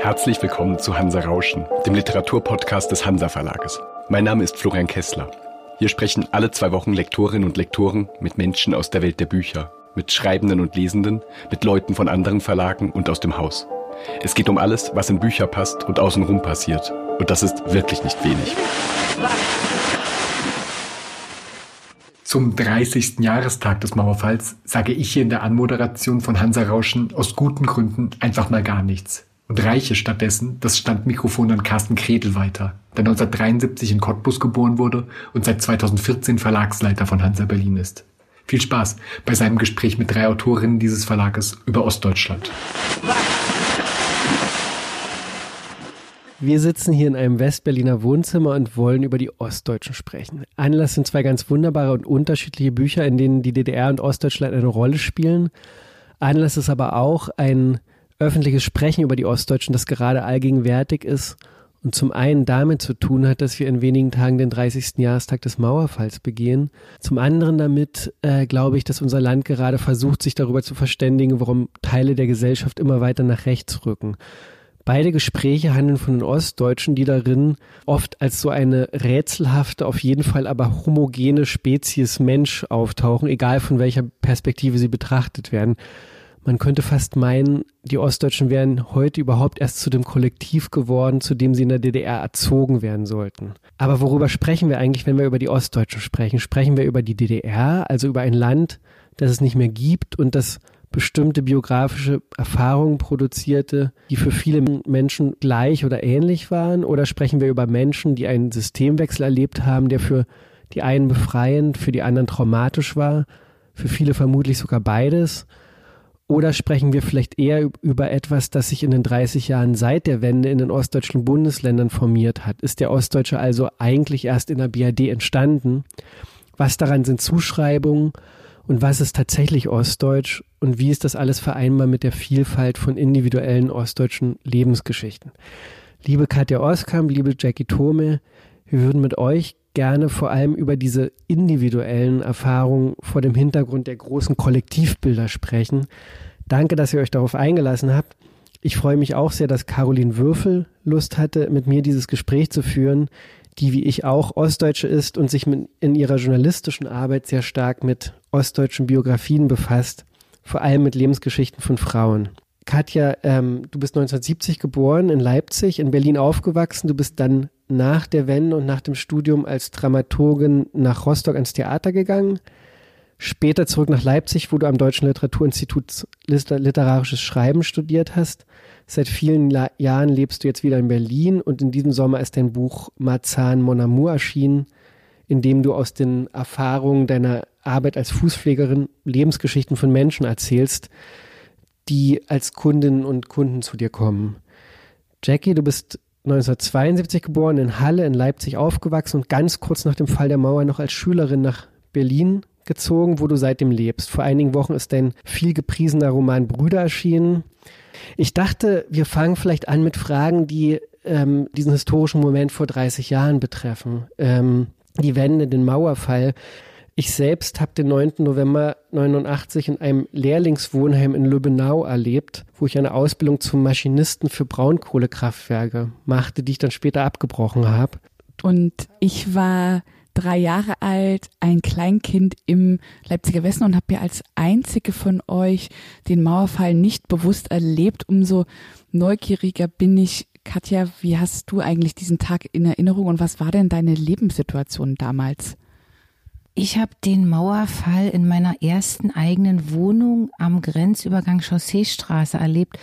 Herzlich willkommen zu Hansa Rauschen, dem Literaturpodcast des Hansa Verlages. Mein Name ist Florian Kessler. Hier sprechen alle zwei Wochen Lektorinnen und Lektoren mit Menschen aus der Welt der Bücher, mit Schreibenden und Lesenden, mit Leuten von anderen Verlagen und aus dem Haus. Es geht um alles, was in Bücher passt und außenrum passiert. Und das ist wirklich nicht wenig. Zum 30. Jahrestag des Mauerfalls sage ich hier in der Anmoderation von Hansa Rauschen aus guten Gründen einfach mal gar nichts und reiche stattdessen das Standmikrofon an Carsten Kretel weiter, der 1973 in Cottbus geboren wurde und seit 2014 Verlagsleiter von Hansa Berlin ist. Viel Spaß bei seinem Gespräch mit drei Autorinnen dieses Verlages über Ostdeutschland. Wir sitzen hier in einem Westberliner Wohnzimmer und wollen über die Ostdeutschen sprechen. Anlass sind zwei ganz wunderbare und unterschiedliche Bücher, in denen die DDR und Ostdeutschland eine Rolle spielen. Anlass ist aber auch ein öffentliches Sprechen über die Ostdeutschen, das gerade allgegenwärtig ist und zum einen damit zu tun hat, dass wir in wenigen Tagen den 30. Jahrestag des Mauerfalls begehen. Zum anderen damit äh, glaube ich, dass unser Land gerade versucht, sich darüber zu verständigen, warum Teile der Gesellschaft immer weiter nach rechts rücken. Beide Gespräche handeln von den Ostdeutschen, die darin oft als so eine rätselhafte, auf jeden Fall aber homogene Spezies Mensch auftauchen, egal von welcher Perspektive sie betrachtet werden. Man könnte fast meinen, die Ostdeutschen wären heute überhaupt erst zu dem Kollektiv geworden, zu dem sie in der DDR erzogen werden sollten. Aber worüber sprechen wir eigentlich, wenn wir über die Ostdeutschen sprechen? Sprechen wir über die DDR, also über ein Land, das es nicht mehr gibt und das bestimmte biografische Erfahrungen produzierte, die für viele Menschen gleich oder ähnlich waren? Oder sprechen wir über Menschen, die einen Systemwechsel erlebt haben, der für die einen befreiend, für die anderen traumatisch war, für viele vermutlich sogar beides? Oder sprechen wir vielleicht eher über etwas, das sich in den 30 Jahren seit der Wende in den ostdeutschen Bundesländern formiert hat? Ist der Ostdeutsche also eigentlich erst in der BRD entstanden? Was daran sind Zuschreibungen und was ist tatsächlich Ostdeutsch und wie ist das alles vereinbar mit der Vielfalt von individuellen ostdeutschen Lebensgeschichten? Liebe Katja Oskamp, liebe Jackie Thome, wir würden mit euch gerne vor allem über diese individuellen Erfahrungen vor dem Hintergrund der großen Kollektivbilder sprechen. Danke, dass ihr euch darauf eingelassen habt. Ich freue mich auch sehr, dass Caroline Würfel Lust hatte, mit mir dieses Gespräch zu führen, die wie ich auch Ostdeutsche ist und sich mit, in ihrer journalistischen Arbeit sehr stark mit ostdeutschen Biografien befasst, vor allem mit Lebensgeschichten von Frauen. Katja, ähm, du bist 1970 geboren in Leipzig, in Berlin aufgewachsen. Du bist dann nach der Wende und nach dem Studium als Dramaturgin nach Rostock ans Theater gegangen. Später zurück nach Leipzig, wo du am Deutschen Literaturinstitut literarisches Schreiben studiert hast. Seit vielen La Jahren lebst du jetzt wieder in Berlin und in diesem Sommer ist dein Buch Marzahn Mon Amour erschienen, in dem du aus den Erfahrungen deiner Arbeit als Fußpflegerin Lebensgeschichten von Menschen erzählst, die als Kundinnen und Kunden zu dir kommen. Jackie, du bist 1972 geboren, in Halle in Leipzig aufgewachsen und ganz kurz nach dem Fall der Mauer noch als Schülerin nach Berlin gezogen, wo du seitdem lebst. Vor einigen Wochen ist dein viel gepriesener Roman Brüder erschienen. Ich dachte, wir fangen vielleicht an mit Fragen, die ähm, diesen historischen Moment vor 30 Jahren betreffen. Ähm, die Wende, den Mauerfall. Ich selbst habe den 9. November 89 in einem Lehrlingswohnheim in Lübbenau erlebt, wo ich eine Ausbildung zum Maschinisten für Braunkohlekraftwerke machte, die ich dann später abgebrochen habe. Und ich war drei Jahre alt, ein Kleinkind im Leipziger Westen und habe ja als einzige von euch den Mauerfall nicht bewusst erlebt. Umso neugieriger bin ich. Katja, wie hast du eigentlich diesen Tag in Erinnerung und was war denn deine Lebenssituation damals? Ich habe den Mauerfall in meiner ersten eigenen Wohnung am Grenzübergang Chausseestraße erlebt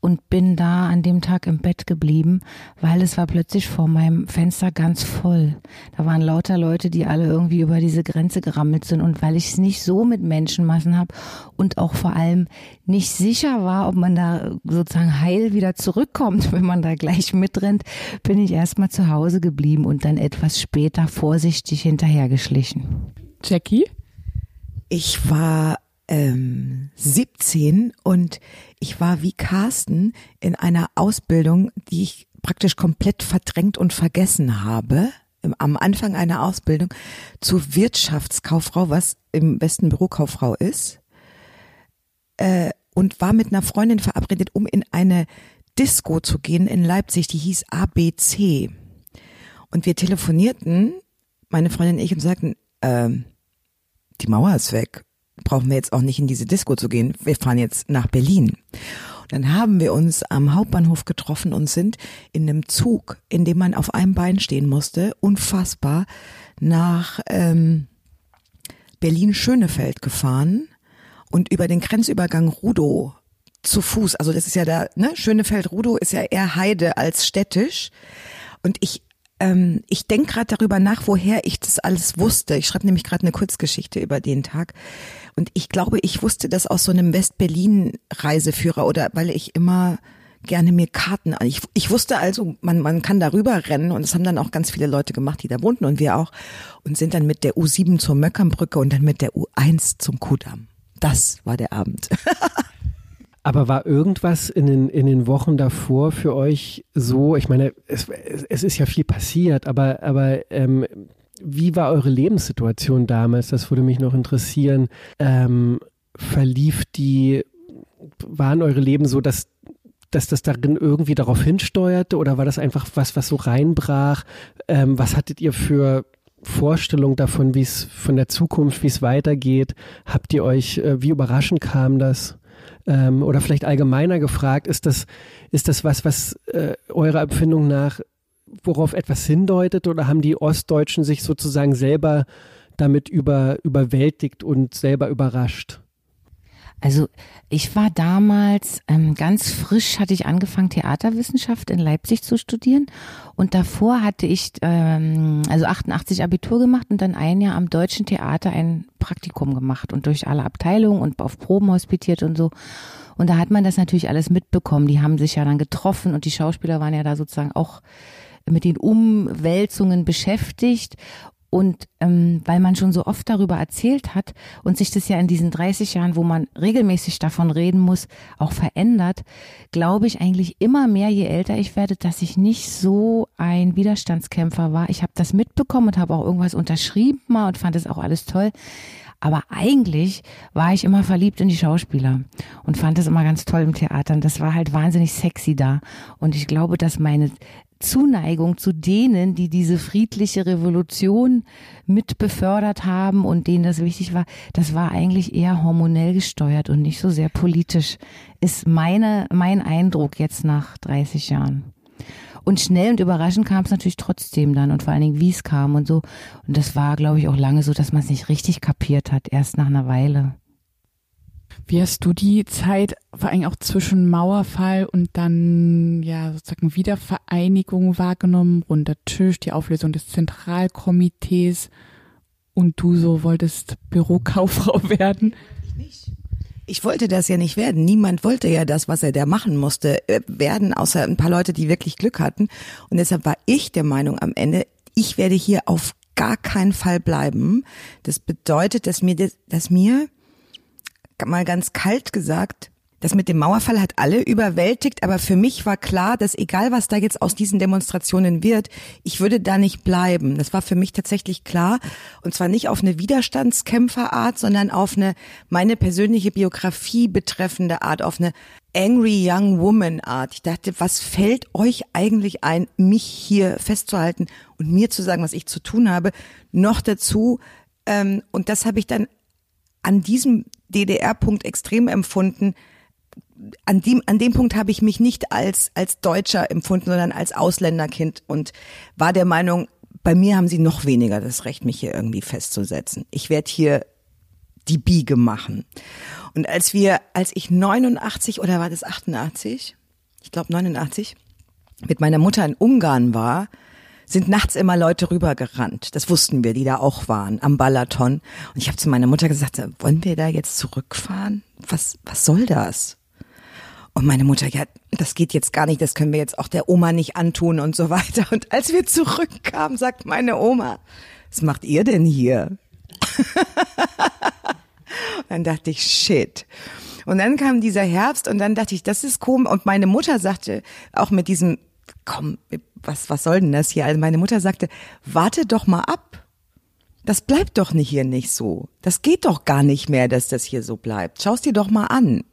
und bin da an dem Tag im Bett geblieben, weil es war plötzlich vor meinem Fenster ganz voll. Da waren lauter Leute, die alle irgendwie über diese Grenze gerammelt sind und weil ich es nicht so mit Menschenmassen habe und auch vor allem nicht sicher war, ob man da sozusagen heil wieder zurückkommt, wenn man da gleich mitrennt, bin ich erstmal zu Hause geblieben und dann etwas später vorsichtig hinterhergeschlichen. Jackie? Ich war ähm, 17 und ich war wie Carsten in einer Ausbildung, die ich praktisch komplett verdrängt und vergessen habe. Am Anfang einer Ausbildung zur Wirtschaftskauffrau, was im Westen Bürokauffrau ist. äh, und war mit einer Freundin verabredet, um in eine Disco zu gehen in Leipzig, die hieß ABC. Und wir telefonierten, meine Freundin und ich, und sagten, ähm, die Mauer ist weg. Brauchen wir jetzt auch nicht in diese Disco zu gehen. Wir fahren jetzt nach Berlin. Und dann haben wir uns am Hauptbahnhof getroffen und sind in einem Zug, in dem man auf einem Bein stehen musste, unfassbar, nach ähm, Berlin-Schönefeld gefahren und über den Grenzübergang Rudow zu Fuß. Also das ist ja da, ne? Schönefeld-Rudow ist ja eher Heide als städtisch. Und ich ähm, ich denke gerade darüber nach, woher ich das alles wusste. Ich schreibe nämlich gerade eine Kurzgeschichte über den Tag. Und ich glaube, ich wusste das aus so einem West-Berlin-Reiseführer oder weil ich immer gerne mir Karten an. Ich, ich wusste also, man, man kann darüber rennen und das haben dann auch ganz viele Leute gemacht, die da wohnten und wir auch und sind dann mit der U7 zur Möckernbrücke und dann mit der U1 zum Kudamm. Das war der Abend. Aber war irgendwas in den, in den Wochen davor für euch so, ich meine, es, es ist ja viel passiert, aber, aber ähm, wie war eure Lebenssituation damals? Das würde mich noch interessieren. Ähm, verlief die, waren eure Leben so, dass, dass das darin irgendwie darauf hinsteuerte oder war das einfach was, was so reinbrach? Ähm, was hattet ihr für Vorstellung davon, wie es von der Zukunft, wie es weitergeht? Habt ihr euch, äh, wie überraschend kam das? Ähm, oder vielleicht allgemeiner gefragt, ist das, ist das was, was äh, eurer Empfindung nach, worauf etwas hindeutet oder haben die Ostdeutschen sich sozusagen selber damit über, überwältigt und selber überrascht? Also ich war damals ähm, ganz frisch, hatte ich angefangen, Theaterwissenschaft in Leipzig zu studieren. Und davor hatte ich ähm, also 88 Abitur gemacht und dann ein Jahr am Deutschen Theater ein Praktikum gemacht und durch alle Abteilungen und auf Proben hospitiert und so. Und da hat man das natürlich alles mitbekommen. Die haben sich ja dann getroffen und die Schauspieler waren ja da sozusagen auch mit den Umwälzungen beschäftigt. Und ähm, weil man schon so oft darüber erzählt hat und sich das ja in diesen 30 Jahren, wo man regelmäßig davon reden muss, auch verändert, glaube ich eigentlich immer mehr, je älter ich werde, dass ich nicht so ein Widerstandskämpfer war. Ich habe das mitbekommen und habe auch irgendwas unterschrieben mal und fand es auch alles toll. Aber eigentlich war ich immer verliebt in die Schauspieler und fand es immer ganz toll im Theater. Und das war halt wahnsinnig sexy da. Und ich glaube, dass meine Zuneigung zu denen, die diese friedliche Revolution mit befördert haben und denen das wichtig war, das war eigentlich eher hormonell gesteuert und nicht so sehr politisch, ist meine, mein Eindruck jetzt nach 30 Jahren. Und schnell und überraschend kam es natürlich trotzdem dann und vor allen Dingen, wie es kam und so. Und das war, glaube ich, auch lange so, dass man es nicht richtig kapiert hat, erst nach einer Weile. Wie hast du die Zeit, vor allem auch zwischen Mauerfall und dann ja sozusagen Wiedervereinigung wahrgenommen, runder Tisch, die Auflösung des Zentralkomitees und du so wolltest Bürokauffrau werden? Ich wollte das ja nicht werden. Niemand wollte ja das, was er da machen musste, äh, werden, außer ein paar Leute, die wirklich Glück hatten. Und deshalb war ich der Meinung am Ende, ich werde hier auf gar keinen Fall bleiben. Das bedeutet, dass mir, dass mir mal ganz kalt gesagt, das mit dem Mauerfall hat alle überwältigt, aber für mich war klar, dass egal was da jetzt aus diesen Demonstrationen wird, ich würde da nicht bleiben. Das war für mich tatsächlich klar. Und zwar nicht auf eine Widerstandskämpferart, sondern auf eine meine persönliche Biografie betreffende Art, auf eine Angry Young Woman Art. Ich dachte, was fällt euch eigentlich ein, mich hier festzuhalten und mir zu sagen, was ich zu tun habe? Noch dazu, ähm, und das habe ich dann an diesem DDR-Punkt extrem empfunden. An dem, an dem Punkt habe ich mich nicht als, als Deutscher empfunden, sondern als Ausländerkind und war der Meinung, bei mir haben sie noch weniger das Recht, mich hier irgendwie festzusetzen. Ich werde hier die Biege machen. Und als wir, als ich 89 oder war das 88? Ich glaube 89, mit meiner Mutter in Ungarn war, sind nachts immer Leute rübergerannt. Das wussten wir, die da auch waren, am Balaton. Und ich habe zu meiner Mutter gesagt, wollen wir da jetzt zurückfahren? Was, was soll das? Und meine Mutter, ja, das geht jetzt gar nicht, das können wir jetzt auch der Oma nicht antun und so weiter. Und als wir zurückkamen, sagt meine Oma, was macht ihr denn hier? dann dachte ich, shit. Und dann kam dieser Herbst und dann dachte ich, das ist komisch. Und meine Mutter sagte auch mit diesem, komm, was, was soll denn das hier? Also meine Mutter sagte, warte doch mal ab. das bleibt doch nicht hier nicht so. Das geht doch gar nicht mehr, dass das hier so bleibt. Schau's dir doch mal an.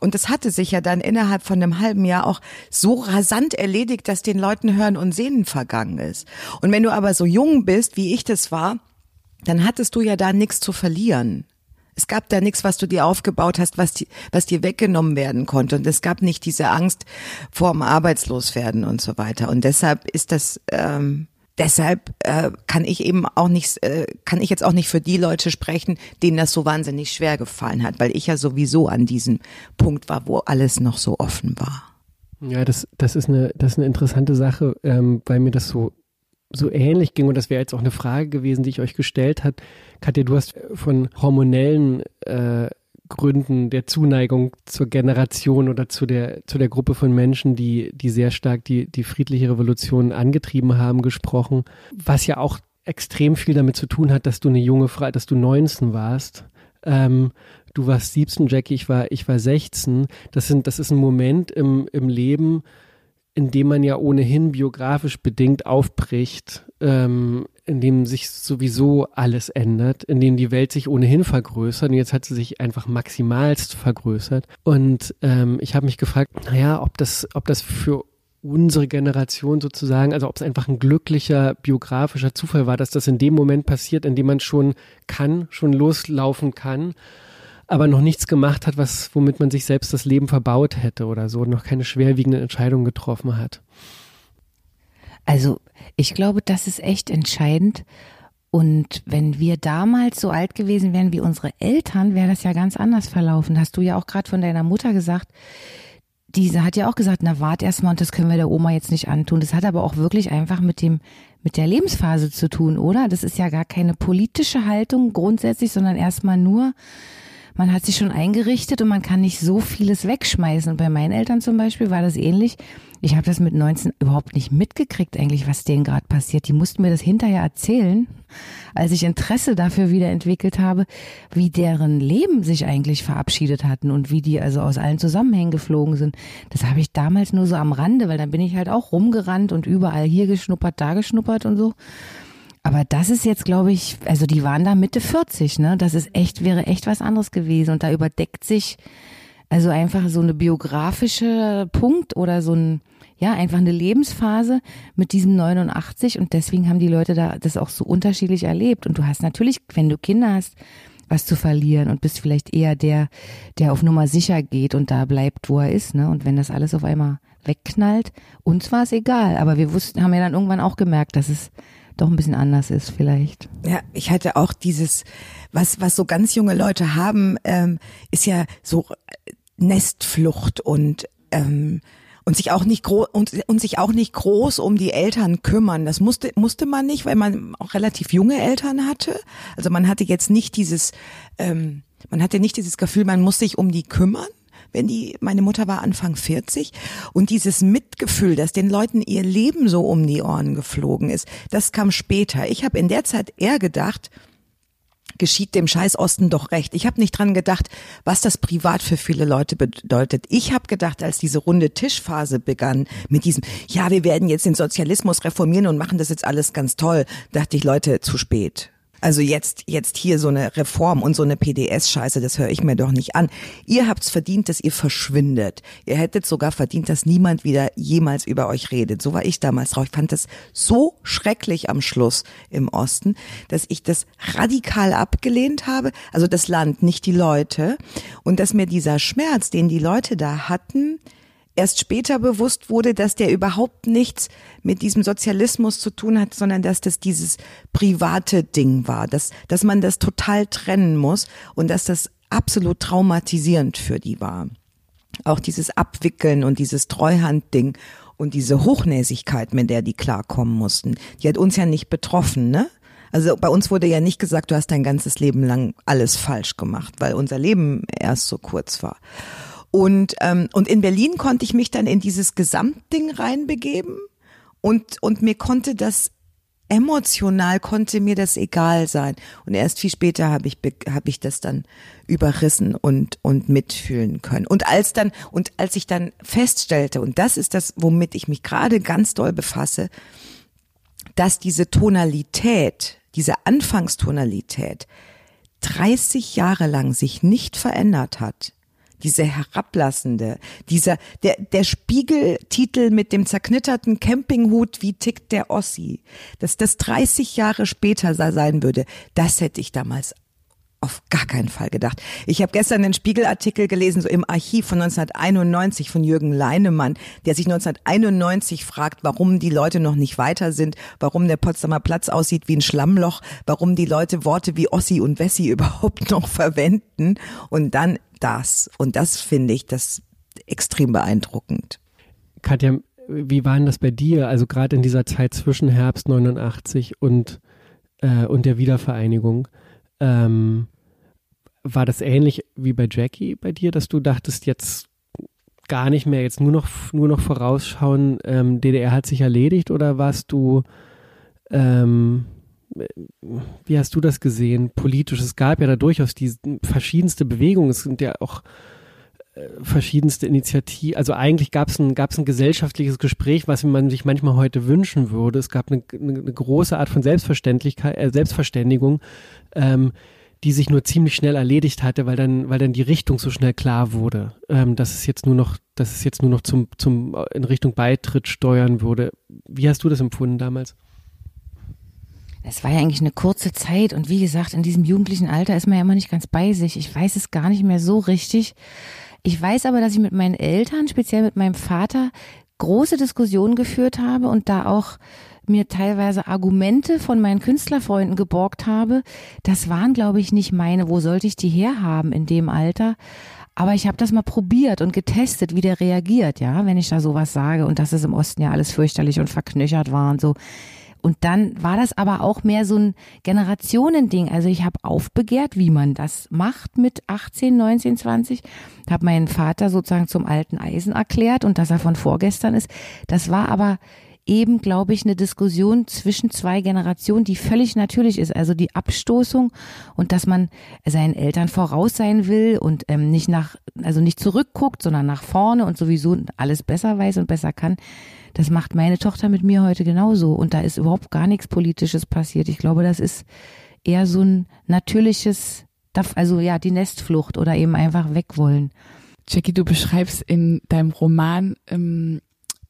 Und es hatte sich ja dann innerhalb von einem halben Jahr auch so rasant erledigt, dass den Leuten Hören und Sehnen vergangen ist. Und wenn du aber so jung bist, wie ich das war, dann hattest du ja da nichts zu verlieren. Es gab da nichts, was du dir aufgebaut hast, was, die, was dir weggenommen werden konnte. Und es gab nicht diese Angst vorm Arbeitsloswerden und so weiter. Und deshalb ist das, ähm, deshalb äh, kann ich eben auch nicht, äh, kann ich jetzt auch nicht für die Leute sprechen, denen das so wahnsinnig schwer gefallen hat, weil ich ja sowieso an diesem Punkt war, wo alles noch so offen war. Ja, das, das ist eine, das ist eine interessante Sache, ähm, weil mir das so so ähnlich ging, und das wäre jetzt auch eine Frage gewesen, die ich euch gestellt hat. Katja, du hast von hormonellen äh, Gründen der Zuneigung zur Generation oder zu der, zu der Gruppe von Menschen, die, die sehr stark die, die friedliche Revolution angetrieben haben, gesprochen, was ja auch extrem viel damit zu tun hat, dass du eine junge Frau, dass du 19 warst. Ähm, du warst 17, Jackie, ich war, ich war 16. Das sind, das ist ein Moment im, im Leben, in dem man ja ohnehin biografisch bedingt aufbricht, ähm, in dem sich sowieso alles ändert, in dem die Welt sich ohnehin vergrößert und jetzt hat sie sich einfach maximalst vergrößert. Und ähm, ich habe mich gefragt, naja, ob das, ob das für unsere Generation sozusagen, also ob es einfach ein glücklicher biografischer Zufall war, dass das in dem Moment passiert, in dem man schon kann, schon loslaufen kann aber noch nichts gemacht hat, was, womit man sich selbst das Leben verbaut hätte oder so, noch keine schwerwiegenden Entscheidungen getroffen hat. Also, ich glaube, das ist echt entscheidend. Und wenn wir damals so alt gewesen wären wie unsere Eltern, wäre das ja ganz anders verlaufen. Hast du ja auch gerade von deiner Mutter gesagt. Diese hat ja auch gesagt, na wart erstmal und das können wir der Oma jetzt nicht antun. Das hat aber auch wirklich einfach mit dem, mit der Lebensphase zu tun, oder? Das ist ja gar keine politische Haltung grundsätzlich, sondern erstmal nur, man hat sich schon eingerichtet und man kann nicht so vieles wegschmeißen. Und bei meinen Eltern zum Beispiel war das ähnlich. Ich habe das mit 19 überhaupt nicht mitgekriegt, eigentlich, was denen gerade passiert. Die mussten mir das hinterher erzählen, als ich Interesse dafür wieder entwickelt habe, wie deren Leben sich eigentlich verabschiedet hatten und wie die also aus allen Zusammenhängen geflogen sind. Das habe ich damals nur so am Rande, weil dann bin ich halt auch rumgerannt und überall hier geschnuppert, da geschnuppert und so. Aber das ist jetzt, glaube ich, also die waren da Mitte 40, ne? Das ist echt, wäre echt was anderes gewesen. Und da überdeckt sich also einfach so eine biografische Punkt oder so ein, ja, einfach eine Lebensphase mit diesem 89 und deswegen haben die Leute da das auch so unterschiedlich erlebt. Und du hast natürlich, wenn du Kinder hast, was zu verlieren und bist vielleicht eher der, der auf Nummer sicher geht und da bleibt, wo er ist, ne? Und wenn das alles auf einmal wegknallt, uns war es egal, aber wir wussten, haben ja dann irgendwann auch gemerkt, dass es doch ein bisschen anders ist vielleicht. Ja, ich hatte auch dieses, was, was so ganz junge Leute haben, ähm, ist ja so Nestflucht und ähm, und sich auch nicht groß und, und sich auch nicht groß um die Eltern kümmern. Das musste musste man nicht, weil man auch relativ junge Eltern hatte. Also man hatte jetzt nicht dieses, ähm, man hatte nicht dieses Gefühl, man muss sich um die kümmern wenn die, meine Mutter war Anfang 40 und dieses Mitgefühl, dass den Leuten ihr Leben so um die Ohren geflogen ist, das kam später. Ich habe in der Zeit eher gedacht, geschieht dem Scheiß Osten doch recht. Ich habe nicht dran gedacht, was das privat für viele Leute bedeutet. Ich habe gedacht, als diese runde Tischphase begann mit diesem, ja, wir werden jetzt den Sozialismus reformieren und machen das jetzt alles ganz toll, dachte ich, Leute, zu spät. Also jetzt, jetzt hier so eine Reform und so eine PDS-Scheiße, das höre ich mir doch nicht an. Ihr habt's verdient, dass ihr verschwindet. Ihr hättet sogar verdient, dass niemand wieder jemals über euch redet. So war ich damals drauf. Ich fand das so schrecklich am Schluss im Osten, dass ich das radikal abgelehnt habe. Also das Land, nicht die Leute. Und dass mir dieser Schmerz, den die Leute da hatten, erst später bewusst wurde, dass der überhaupt nichts mit diesem Sozialismus zu tun hat, sondern dass das dieses private Ding war, dass, dass man das total trennen muss und dass das absolut traumatisierend für die war. Auch dieses Abwickeln und dieses Treuhandding und diese Hochnäsigkeit, mit der die klarkommen mussten, die hat uns ja nicht betroffen, ne? Also bei uns wurde ja nicht gesagt, du hast dein ganzes Leben lang alles falsch gemacht, weil unser Leben erst so kurz war. Und, ähm, und in Berlin konnte ich mich dann in dieses Gesamtding reinbegeben und, und mir konnte das emotional konnte mir das egal sein. Und erst viel später habe ich, habe ich das dann überrissen und, und mitfühlen können. Und als dann, und als ich dann feststellte, und das ist das, womit ich mich gerade ganz doll befasse, dass diese Tonalität diese Anfangstonalität 30 Jahre lang sich nicht verändert hat, diese herablassende, dieser, der, der Spiegeltitel mit dem zerknitterten Campinghut, wie tickt der Ossi, dass das 30 Jahre später sein würde, das hätte ich damals auf gar keinen Fall gedacht. Ich habe gestern einen Spiegelartikel gelesen, so im Archiv von 1991 von Jürgen Leinemann, der sich 1991 fragt, warum die Leute noch nicht weiter sind, warum der Potsdamer Platz aussieht wie ein Schlammloch, warum die Leute Worte wie Ossi und Wessi überhaupt noch verwenden. Und dann das. Und das finde ich das extrem beeindruckend. Katja, wie war denn das bei dir? Also gerade in dieser Zeit zwischen Herbst 89 und, äh, und der Wiedervereinigung. Ähm, war das ähnlich wie bei Jackie bei dir, dass du dachtest, jetzt gar nicht mehr, jetzt nur noch, nur noch vorausschauen, ähm, DDR hat sich erledigt oder warst du, ähm, wie hast du das gesehen, politisch? Es gab ja da durchaus die verschiedenste Bewegungen, es sind ja auch verschiedenste Initiativen, also eigentlich gab es ein, ein gesellschaftliches Gespräch, was man sich manchmal heute wünschen würde. Es gab eine, eine große Art von Selbstverständlichkeit, äh, Selbstverständigung, ähm, die sich nur ziemlich schnell erledigt hatte, weil dann, weil dann die Richtung so schnell klar wurde, ähm, dass es jetzt nur noch, dass es jetzt nur noch zum, zum äh, in Richtung Beitritt steuern würde. Wie hast du das empfunden damals? Es war ja eigentlich eine kurze Zeit und wie gesagt, in diesem jugendlichen Alter ist man ja immer nicht ganz bei sich. Ich weiß es gar nicht mehr so richtig. Ich weiß aber, dass ich mit meinen Eltern, speziell mit meinem Vater, große Diskussionen geführt habe und da auch mir teilweise Argumente von meinen Künstlerfreunden geborgt habe. Das waren, glaube ich, nicht meine. Wo sollte ich die herhaben in dem Alter? Aber ich habe das mal probiert und getestet, wie der reagiert, ja, wenn ich da sowas sage und dass es im Osten ja alles fürchterlich und verknöchert war und so. Und dann war das aber auch mehr so ein Generationending. Also ich habe aufbegehrt, wie man das macht mit 18, 19, 20. Habe meinen Vater sozusagen zum alten Eisen erklärt und dass er von vorgestern ist. Das war aber eben, glaube ich, eine Diskussion zwischen zwei Generationen, die völlig natürlich ist. Also die Abstoßung und dass man seinen Eltern voraus sein will und ähm, nicht nach, also nicht zurückguckt, sondern nach vorne und sowieso alles besser weiß und besser kann. Das macht meine Tochter mit mir heute genauso. Und da ist überhaupt gar nichts Politisches passiert. Ich glaube, das ist eher so ein natürliches, also ja, die Nestflucht oder eben einfach wegwollen. Jackie, du beschreibst in deinem Roman ähm,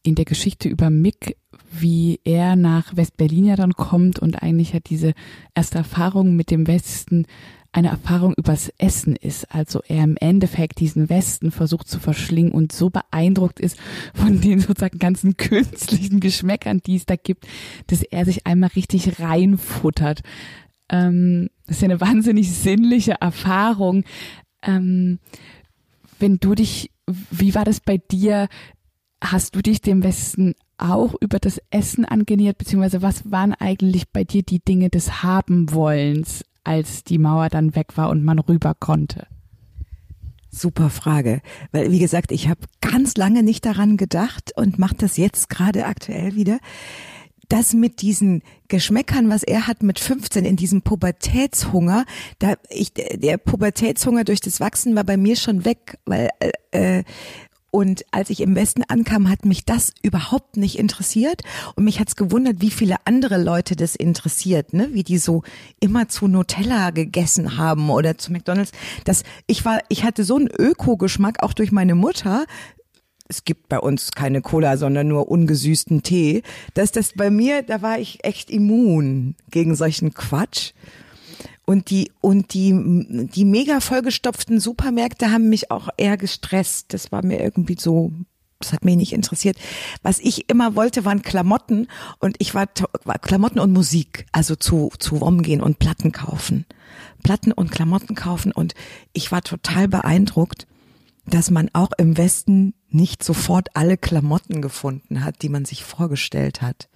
in der Geschichte über Mick wie er nach West-Berlin ja dann kommt und eigentlich hat diese erste Erfahrung mit dem Westen eine Erfahrung übers Essen ist. Also er im Endeffekt diesen Westen versucht zu verschlingen und so beeindruckt ist von den sozusagen ganzen künstlichen Geschmäckern, die es da gibt, dass er sich einmal richtig reinfuttert. Ähm, das ist ja eine wahnsinnig sinnliche Erfahrung. Ähm, wenn du dich, wie war das bei dir? Hast du dich dem Westen auch über das Essen angenähert, beziehungsweise was waren eigentlich bei dir die Dinge des Habenwollens, als die Mauer dann weg war und man rüber konnte? Super Frage, weil wie gesagt, ich habe ganz lange nicht daran gedacht und mache das jetzt gerade aktuell wieder. Das mit diesen Geschmäckern, was er hat mit 15 in diesem Pubertätshunger, da ich der Pubertätshunger durch das Wachsen war bei mir schon weg, weil äh, äh und als ich im Westen ankam, hat mich das überhaupt nicht interessiert. Und mich hat's gewundert, wie viele andere Leute das interessiert, ne? Wie die so immer zu Nutella gegessen haben oder zu McDonalds. Das, ich war, ich hatte so einen Öko-Geschmack, auch durch meine Mutter. Es gibt bei uns keine Cola, sondern nur ungesüßten Tee. Dass das bei mir, da war ich echt immun gegen solchen Quatsch. Und die, und die, die mega vollgestopften Supermärkte haben mich auch eher gestresst. Das war mir irgendwie so, das hat mich nicht interessiert. Was ich immer wollte, waren Klamotten und ich war, war Klamotten und Musik, also zu, zu ROM gehen und Platten kaufen. Platten und Klamotten kaufen und ich war total beeindruckt, dass man auch im Westen nicht sofort alle Klamotten gefunden hat, die man sich vorgestellt hat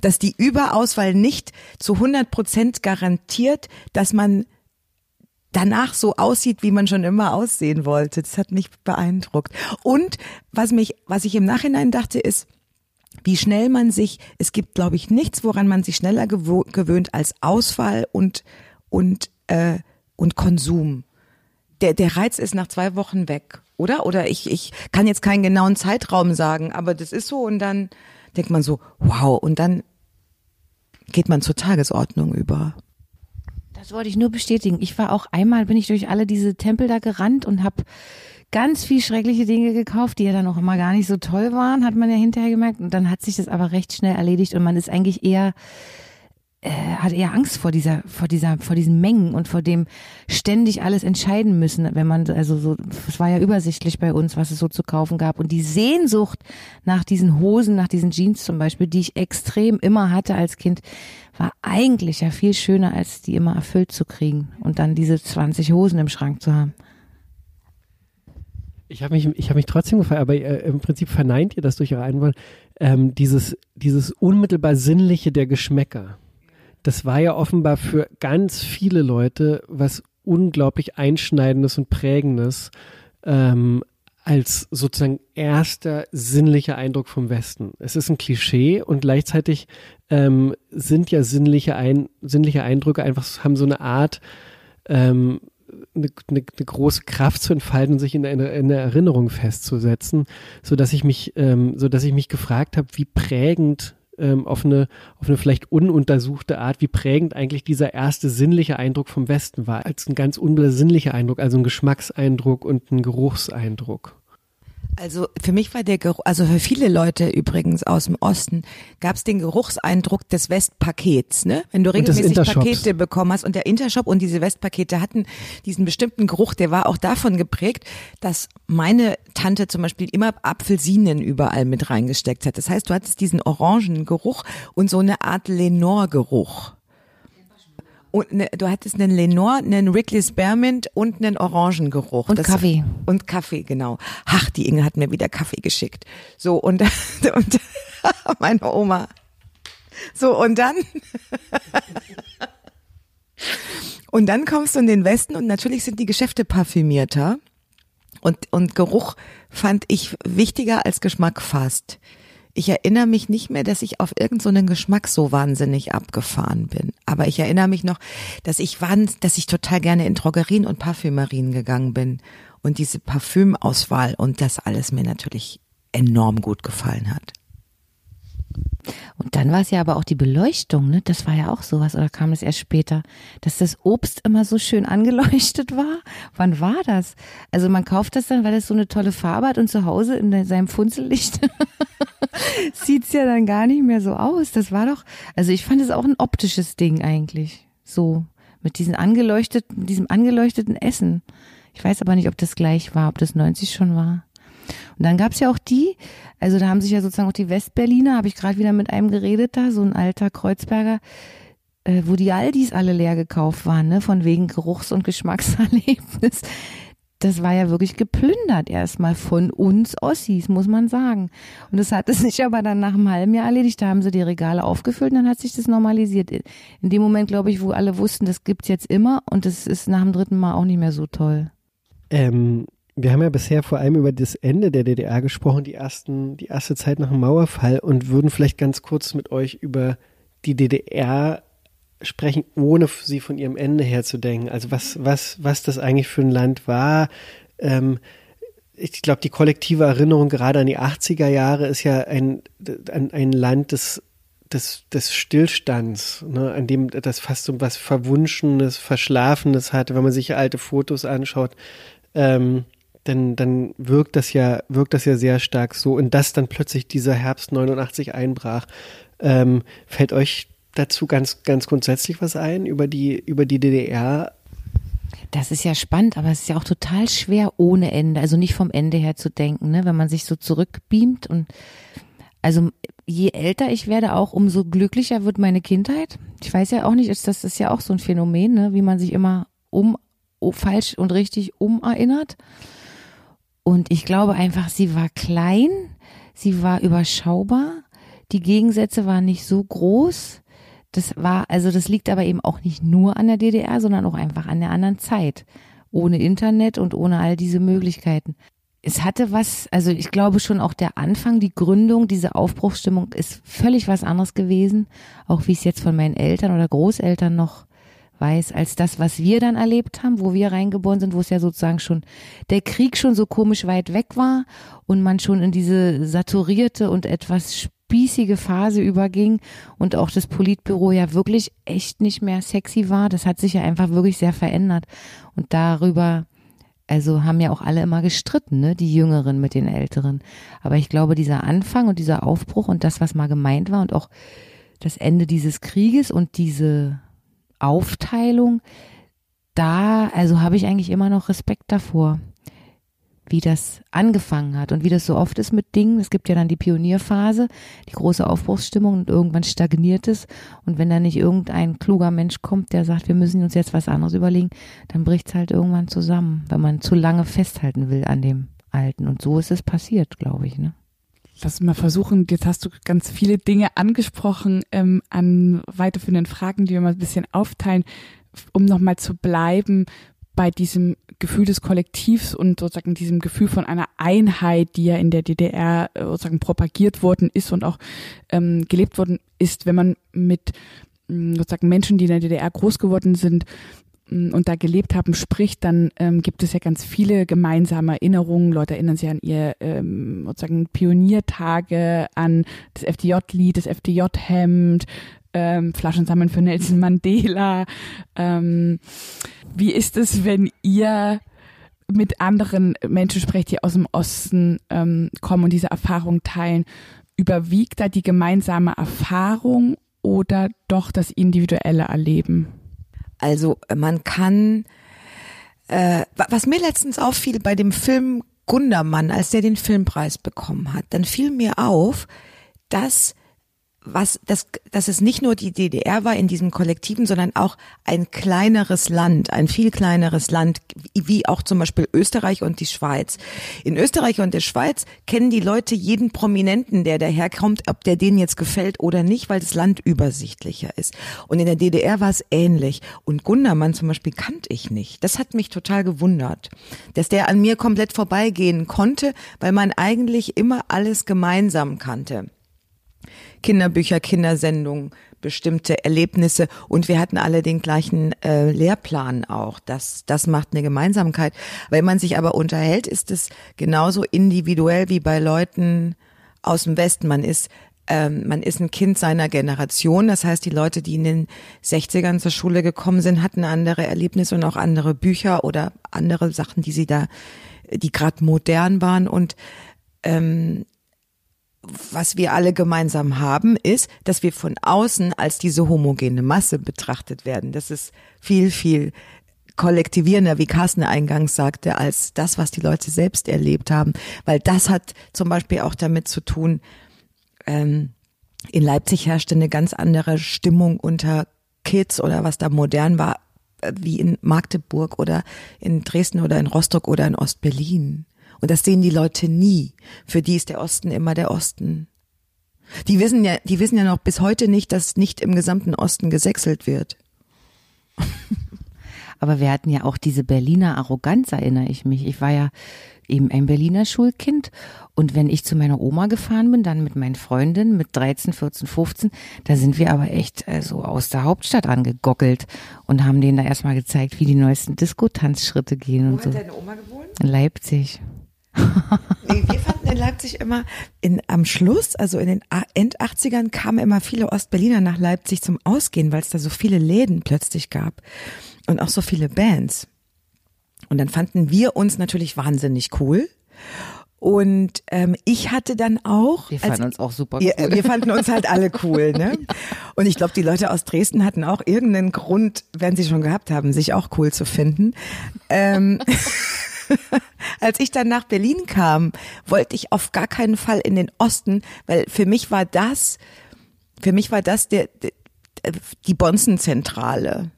dass die Überauswahl nicht zu 100 Prozent garantiert, dass man danach so aussieht, wie man schon immer aussehen wollte. Das hat mich beeindruckt. Und was mich, was ich im Nachhinein dachte, ist, wie schnell man sich, es gibt, glaube ich, nichts, woran man sich schneller gewöhnt als Auswahl und und äh, und Konsum. Der der Reiz ist nach zwei Wochen weg, oder? Oder ich ich kann jetzt keinen genauen Zeitraum sagen, aber das ist so und dann denkt man so, wow, und dann geht man zur Tagesordnung über. Das wollte ich nur bestätigen. Ich war auch einmal, bin ich durch alle diese Tempel da gerannt und habe ganz viel schreckliche Dinge gekauft, die ja dann auch immer gar nicht so toll waren, hat man ja hinterher gemerkt. Und dann hat sich das aber recht schnell erledigt und man ist eigentlich eher äh, hat eher Angst vor dieser, vor dieser, vor diesen Mengen und vor dem ständig alles entscheiden müssen, wenn man, also so, es war ja übersichtlich bei uns, was es so zu kaufen gab. Und die Sehnsucht nach diesen Hosen, nach diesen Jeans zum Beispiel, die ich extrem immer hatte als Kind, war eigentlich ja viel schöner, als die immer erfüllt zu kriegen und dann diese 20 Hosen im Schrank zu haben. Ich habe mich, ich habe mich trotzdem gefragt, aber äh, im Prinzip verneint ihr das durch eure Einwand, ähm, dieses, dieses unmittelbar Sinnliche der Geschmäcker das war ja offenbar für ganz viele Leute was unglaublich Einschneidendes und Prägendes ähm, als sozusagen erster sinnlicher Eindruck vom Westen. Es ist ein Klischee und gleichzeitig ähm, sind ja sinnliche, Ein sinnliche Eindrücke einfach haben so eine Art, ähm, eine, eine, eine große Kraft zu entfalten und sich in einer in eine Erinnerung festzusetzen, so dass ich mich, ähm, so dass ich mich gefragt habe, wie prägend ähm, auf, eine, auf eine vielleicht ununtersuchte Art, wie prägend eigentlich dieser erste sinnliche Eindruck vom Westen war, als ein ganz unbesinnlicher Eindruck, also ein Geschmackseindruck und ein Geruchseindruck. Also für mich war der Geruch, also für viele Leute übrigens aus dem Osten, gab es den Geruchseindruck des Westpakets. Ne? Wenn du regelmäßig Pakete bekommen hast und der Intershop und diese Westpakete hatten diesen bestimmten Geruch, der war auch davon geprägt, dass meine Tante zum Beispiel immer Apfelsinen überall mit reingesteckt hat. Das heißt, du hattest diesen orangen Geruch und so eine Art Lenore-Geruch. Und ne, du hattest einen Lenore, einen Wrigley Spearmint und einen Orangengeruch. Und das, Kaffee. Und Kaffee, genau. Ach, die Inge hat mir wieder Kaffee geschickt. So, und, und meine Oma. So, und dann. und dann kommst du in den Westen und natürlich sind die Geschäfte parfümierter. Und, und Geruch fand ich wichtiger als Geschmack fast. Ich erinnere mich nicht mehr, dass ich auf irgendeinen so Geschmack so wahnsinnig abgefahren bin. Aber ich erinnere mich noch, dass ich wann, dass ich total gerne in Drogerien und Parfümerien gegangen bin und diese Parfümauswahl und das alles mir natürlich enorm gut gefallen hat. Und dann war es ja aber auch die Beleuchtung, ne? Das war ja auch sowas, oder kam es erst später, dass das Obst immer so schön angeleuchtet war? Wann war das? Also man kauft das dann, weil es so eine tolle Farbe hat und zu Hause in seinem Funzellicht sieht's ja dann gar nicht mehr so aus. Das war doch, also ich fand es auch ein optisches Ding eigentlich. So, mit diesem angeleuchteten, diesem angeleuchteten Essen. Ich weiß aber nicht, ob das gleich war, ob das 90 schon war. Und dann gab's ja auch die, also da haben sich ja sozusagen auch die Westberliner, habe ich gerade wieder mit einem geredet da, so ein alter Kreuzberger, äh, wo die Aldis alle leer gekauft waren, ne, von wegen Geruchs- und Geschmackserlebnis. Das war ja wirklich geplündert erstmal von uns Ossis, muss man sagen. Und das hat es sich aber dann nach einem halben Jahr erledigt. Da haben sie die Regale aufgefüllt und dann hat sich das normalisiert. In dem Moment, glaube ich, wo alle wussten, das gibt's jetzt immer und das ist nach dem dritten Mal auch nicht mehr so toll. Ähm, wir haben ja bisher vor allem über das Ende der DDR gesprochen, die ersten, die erste Zeit nach dem Mauerfall und würden vielleicht ganz kurz mit euch über die DDR sprechen, ohne sie von ihrem Ende her zu denken. Also was, was, was das eigentlich für ein Land war. Ähm, ich glaube, die kollektive Erinnerung gerade an die 80er Jahre ist ja ein, ein, Land des, des, des Stillstands, ne, an dem das fast so was Verwunschenes, Verschlafenes hatte, wenn man sich alte Fotos anschaut. Ähm, dann, dann wirkt das ja, wirkt das ja sehr stark so. Und dass dann plötzlich dieser Herbst 89 einbrach, ähm, fällt euch dazu ganz, ganz grundsätzlich was ein über die, über die DDR? Das ist ja spannend, aber es ist ja auch total schwer ohne Ende, also nicht vom Ende her zu denken, ne? wenn man sich so zurückbeamt und also je älter ich werde, auch umso glücklicher wird meine Kindheit. Ich weiß ja auch nicht, das ist ja auch so ein Phänomen, ne? wie man sich immer um falsch und richtig umerinnert. Und ich glaube einfach, sie war klein, sie war überschaubar, die Gegensätze waren nicht so groß. Das war, also das liegt aber eben auch nicht nur an der DDR, sondern auch einfach an der anderen Zeit. Ohne Internet und ohne all diese Möglichkeiten. Es hatte was, also ich glaube schon auch der Anfang, die Gründung, diese Aufbruchsstimmung ist völlig was anderes gewesen, auch wie ich es jetzt von meinen Eltern oder Großeltern noch weiß, als das, was wir dann erlebt haben, wo wir reingeboren sind, wo es ja sozusagen schon der Krieg schon so komisch weit weg war und man schon in diese saturierte und etwas spießige Phase überging und auch das Politbüro ja wirklich echt nicht mehr sexy war. Das hat sich ja einfach wirklich sehr verändert. Und darüber, also haben ja auch alle immer gestritten, ne? die Jüngeren mit den Älteren. Aber ich glaube, dieser Anfang und dieser Aufbruch und das, was mal gemeint war und auch das Ende dieses Krieges und diese Aufteilung, da, also habe ich eigentlich immer noch Respekt davor wie das angefangen hat und wie das so oft ist mit Dingen. Es gibt ja dann die Pionierphase, die große Aufbruchsstimmung und irgendwann stagniert es. Und wenn da nicht irgendein kluger Mensch kommt, der sagt, wir müssen uns jetzt was anderes überlegen, dann bricht es halt irgendwann zusammen, wenn man zu lange festhalten will an dem Alten. Und so ist es passiert, glaube ich. Ne? Lass mal versuchen, jetzt hast du ganz viele Dinge angesprochen ähm, an weiterführenden Fragen, die wir mal ein bisschen aufteilen, um nochmal zu bleiben bei diesem Gefühl des Kollektivs und sozusagen diesem Gefühl von einer Einheit, die ja in der DDR äh, sozusagen propagiert worden ist und auch ähm, gelebt worden ist, wenn man mit mm, sozusagen Menschen, die in der DDR groß geworden sind, und da gelebt haben, spricht, dann ähm, gibt es ja ganz viele gemeinsame Erinnerungen. Leute erinnern sich an ihr ähm, sozusagen Pioniertage, an das FDJ-Lied, das FDJ-Hemd, ähm, Flaschen sammeln für Nelson Mandela. Ähm, wie ist es, wenn ihr mit anderen Menschen sprecht, die aus dem Osten ähm, kommen und diese Erfahrung teilen? Überwiegt da die gemeinsame Erfahrung oder doch das individuelle Erleben? Also man kann, äh, was mir letztens auffiel bei dem Film Gundermann, als der den Filmpreis bekommen hat, dann fiel mir auf, dass was, dass, dass es nicht nur die DDR war in diesem Kollektiven, sondern auch ein kleineres Land, ein viel kleineres Land, wie auch zum Beispiel Österreich und die Schweiz. In Österreich und der Schweiz kennen die Leute jeden Prominenten, der daherkommt, ob der denen jetzt gefällt oder nicht, weil das Land übersichtlicher ist. Und in der DDR war es ähnlich. Und Gundermann zum Beispiel kannte ich nicht. Das hat mich total gewundert, dass der an mir komplett vorbeigehen konnte, weil man eigentlich immer alles gemeinsam kannte. Kinderbücher, Kindersendungen, bestimmte Erlebnisse und wir hatten alle den gleichen äh, Lehrplan auch. Das, das macht eine Gemeinsamkeit. Wenn man sich aber unterhält, ist es genauso individuell wie bei Leuten aus dem Westen. Man ist ähm, man ist ein Kind seiner Generation. Das heißt, die Leute, die in den 60ern zur Schule gekommen sind, hatten andere Erlebnisse und auch andere Bücher oder andere Sachen, die sie da, die gerade modern waren. Und ähm, was wir alle gemeinsam haben, ist, dass wir von außen als diese homogene Masse betrachtet werden. Das ist viel, viel kollektivierender, wie Carsten eingangs sagte, als das, was die Leute selbst erlebt haben. Weil das hat zum Beispiel auch damit zu tun, ähm, in Leipzig herrschte eine ganz andere Stimmung unter Kids oder was da modern war, äh, wie in Magdeburg oder in Dresden oder in Rostock oder in Ostberlin. Und das sehen die Leute nie. Für die ist der Osten immer der Osten. Die wissen ja, die wissen ja noch bis heute nicht, dass nicht im gesamten Osten gesächselt wird. Aber wir hatten ja auch diese Berliner Arroganz, erinnere ich mich. Ich war ja eben ein Berliner Schulkind. Und wenn ich zu meiner Oma gefahren bin, dann mit meinen Freundinnen mit 13, 14, 15, da sind wir aber echt äh, so aus der Hauptstadt angegockelt und haben denen da erstmal gezeigt, wie die neuesten Disco-Tanzschritte gehen Wo und so. Wo hat deine Oma gewohnt? In Leipzig nee, wir fanden in Leipzig immer in, am Schluss, also in den End 80ern kamen immer viele Ostberliner nach Leipzig zum Ausgehen, weil es da so viele Läden plötzlich gab und auch so viele Bands. Und dann fanden wir uns natürlich wahnsinnig cool. Und ähm, ich hatte dann auch. Wir fanden als, uns auch super cool. Wir, wir fanden uns halt alle cool, ne? Und ich glaube, die Leute aus Dresden hatten auch irgendeinen Grund, werden sie schon gehabt haben, sich auch cool zu finden. Ähm, als ich dann nach Berlin kam, wollte ich auf gar keinen Fall in den Osten, weil für mich war das, für mich war das der, der die Bonzenzentrale.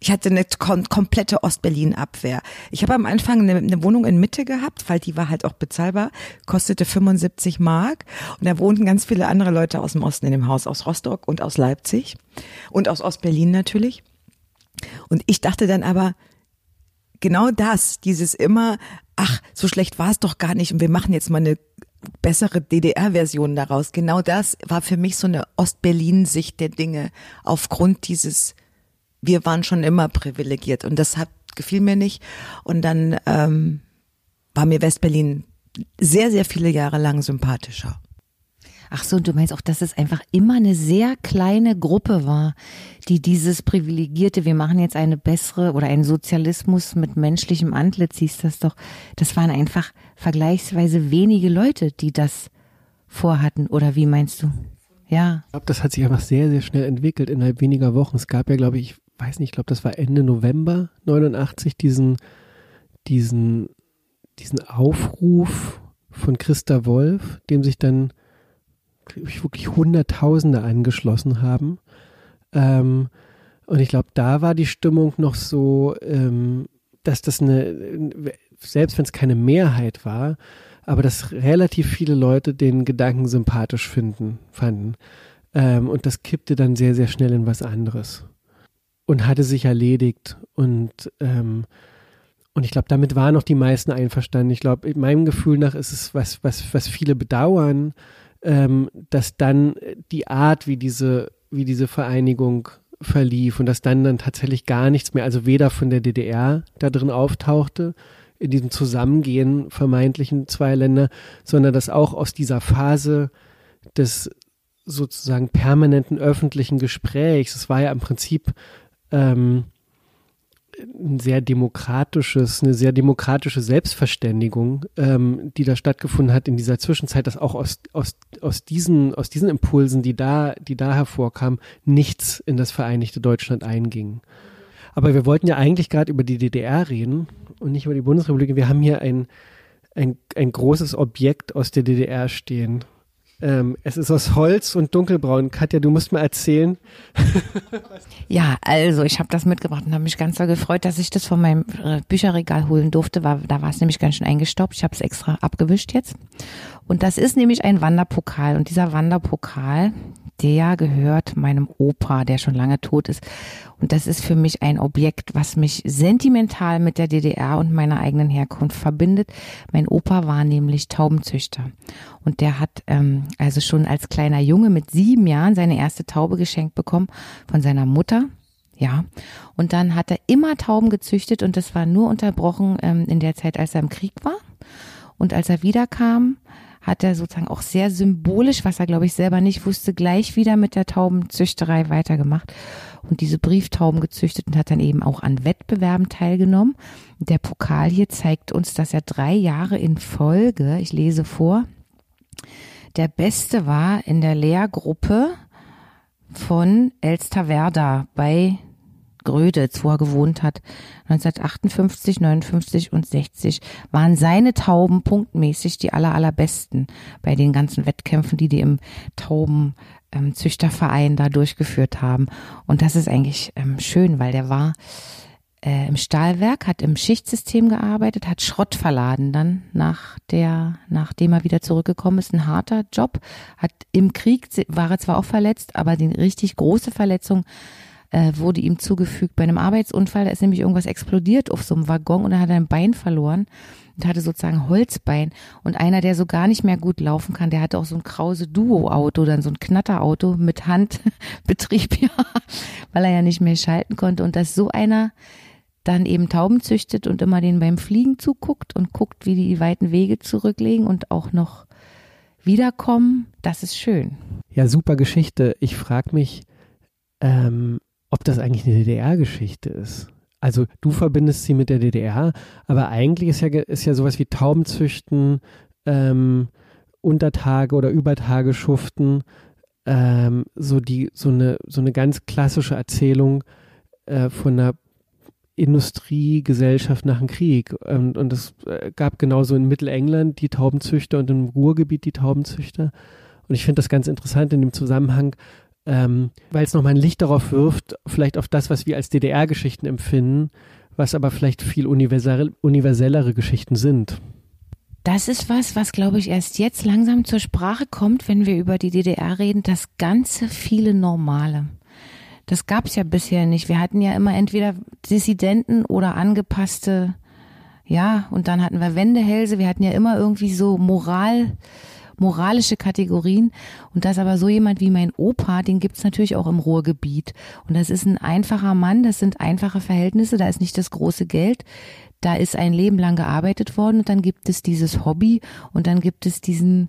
Ich hatte eine kom komplette Ostberlin-Abwehr. Ich habe am Anfang eine, eine, Wohnung in Mitte gehabt, weil die war halt auch bezahlbar, kostete 75 Mark. Und da wohnten ganz viele andere Leute aus dem Osten in dem Haus, aus Rostock und aus Leipzig und aus Ostberlin natürlich. Und ich dachte dann aber, genau das, dieses immer, ach, so schlecht war es doch gar nicht und wir machen jetzt mal eine bessere DDR-Version daraus. Genau das war für mich so eine Ostberlin-Sicht der Dinge aufgrund dieses, wir waren schon immer privilegiert und das hat, gefiel mir nicht. Und dann ähm, war mir Westberlin sehr, sehr viele Jahre lang sympathischer. Ach so, und du meinst auch, dass es einfach immer eine sehr kleine Gruppe war, die dieses privilegierte, wir machen jetzt eine bessere oder einen Sozialismus mit menschlichem Antlitz, hieß das doch. Das waren einfach vergleichsweise wenige Leute, die das vorhatten. Oder wie meinst du? Ja. Ich glaube, das hat sich einfach sehr, sehr schnell entwickelt innerhalb weniger Wochen. Es gab ja, glaube ich, ich weiß nicht, ich glaube, das war Ende November 89, diesen, diesen, diesen Aufruf von Christa Wolf, dem sich dann ich, wirklich Hunderttausende angeschlossen haben. Ähm, und ich glaube, da war die Stimmung noch so, ähm, dass das eine, selbst wenn es keine Mehrheit war, aber dass relativ viele Leute den Gedanken sympathisch finden, fanden. Ähm, und das kippte dann sehr, sehr schnell in was anderes. Und hatte sich erledigt. Und, ähm, und ich glaube, damit waren auch die meisten einverstanden. Ich glaube, meinem Gefühl nach ist es was, was, was viele bedauern, ähm, dass dann die Art, wie diese, wie diese Vereinigung verlief und dass dann dann tatsächlich gar nichts mehr, also weder von der DDR da drin auftauchte, in diesem Zusammengehen vermeintlichen zwei Länder, sondern dass auch aus dieser Phase des sozusagen permanenten öffentlichen Gesprächs, es war ja im Prinzip ähm, ein sehr demokratisches, eine sehr demokratische Selbstverständigung, ähm, die da stattgefunden hat in dieser Zwischenzeit, dass auch aus, aus, aus, diesen, aus diesen Impulsen, die da, die da hervorkamen, nichts in das Vereinigte Deutschland einging. Aber wir wollten ja eigentlich gerade über die DDR reden und nicht über die Bundesrepublik. Wir haben hier ein, ein, ein großes Objekt aus der DDR stehen. Ähm, es ist aus Holz und dunkelbraun. Katja, du musst mal erzählen. ja, also ich habe das mitgebracht und habe mich ganz doll gefreut, dass ich das von meinem äh, Bücherregal holen durfte. War, da war es nämlich ganz schön eingestaubt. Ich habe es extra abgewischt jetzt. Und das ist nämlich ein Wanderpokal. Und dieser Wanderpokal, der gehört meinem Opa, der schon lange tot ist. Und das ist für mich ein Objekt, was mich sentimental mit der DDR und meiner eigenen Herkunft verbindet. Mein Opa war nämlich Taubenzüchter. Und der hat ähm, also schon als kleiner Junge mit sieben Jahren seine erste Taube geschenkt bekommen von seiner Mutter. Ja, und dann hat er immer Tauben gezüchtet und das war nur unterbrochen ähm, in der Zeit, als er im Krieg war. Und als er wiederkam, hat er sozusagen auch sehr symbolisch, was er glaube ich selber nicht wusste, gleich wieder mit der Taubenzüchterei weitergemacht und diese Brieftauben gezüchtet und hat dann eben auch an Wettbewerben teilgenommen. Der Pokal hier zeigt uns, dass er drei Jahre in Folge, ich lese vor, der Beste war in der Lehrgruppe von Elsterwerda bei Gröditz, wo er gewohnt hat. 1958, 59 und 60 waren seine Tauben punktmäßig die aller, allerbesten bei den ganzen Wettkämpfen, die die im Taubenzüchterverein da durchgeführt haben. Und das ist eigentlich ähm, schön, weil der war äh, im Stahlwerk, hat im Schichtsystem gearbeitet, hat Schrott verladen dann nach der, nachdem er wieder zurückgekommen ist, ein harter Job, hat im Krieg, war er zwar auch verletzt, aber die richtig große Verletzung äh, wurde ihm zugefügt bei einem Arbeitsunfall. Da ist nämlich irgendwas explodiert auf so einem Waggon und er hat ein Bein verloren und hatte sozusagen Holzbein. Und einer, der so gar nicht mehr gut laufen kann, der hatte auch so ein Krause Duo-Auto, dann so ein Knatterauto mit Handbetrieb, ja, weil er ja nicht mehr schalten konnte. Und dass so einer dann eben Tauben züchtet und immer den beim Fliegen zuguckt und guckt, wie die weiten Wege zurücklegen und auch noch wiederkommen, das ist schön. Ja, super Geschichte. Ich frage mich, ähm, ob das eigentlich eine DDR-Geschichte ist. Also du verbindest sie mit der DDR, aber eigentlich ist ja, ist ja sowas wie Taubenzüchten, ähm, Untertage oder Übertage schuften, ähm, so die, so eine, so eine ganz klassische Erzählung äh, von einer Industriegesellschaft nach dem Krieg. Und, und es äh, gab genauso in Mittelengland die Taubenzüchter und im Ruhrgebiet die Taubenzüchter. Und ich finde das ganz interessant in dem Zusammenhang, ähm, weil es nochmal ein Licht darauf wirft, vielleicht auf das, was wir als DDR-Geschichten empfinden, was aber vielleicht viel universell, universellere Geschichten sind. Das ist was, was glaube ich erst jetzt langsam zur Sprache kommt, wenn wir über die DDR reden, das ganze viele Normale. Das gab es ja bisher nicht. Wir hatten ja immer entweder Dissidenten oder angepasste, ja, und dann hatten wir Wendehälse, wir hatten ja immer irgendwie so Moral, moralische Kategorien. Und das aber so jemand wie mein Opa, den gibt's natürlich auch im Ruhrgebiet. Und das ist ein einfacher Mann, das sind einfache Verhältnisse, da ist nicht das große Geld. Da ist ein Leben lang gearbeitet worden und dann gibt es dieses Hobby und dann gibt es diesen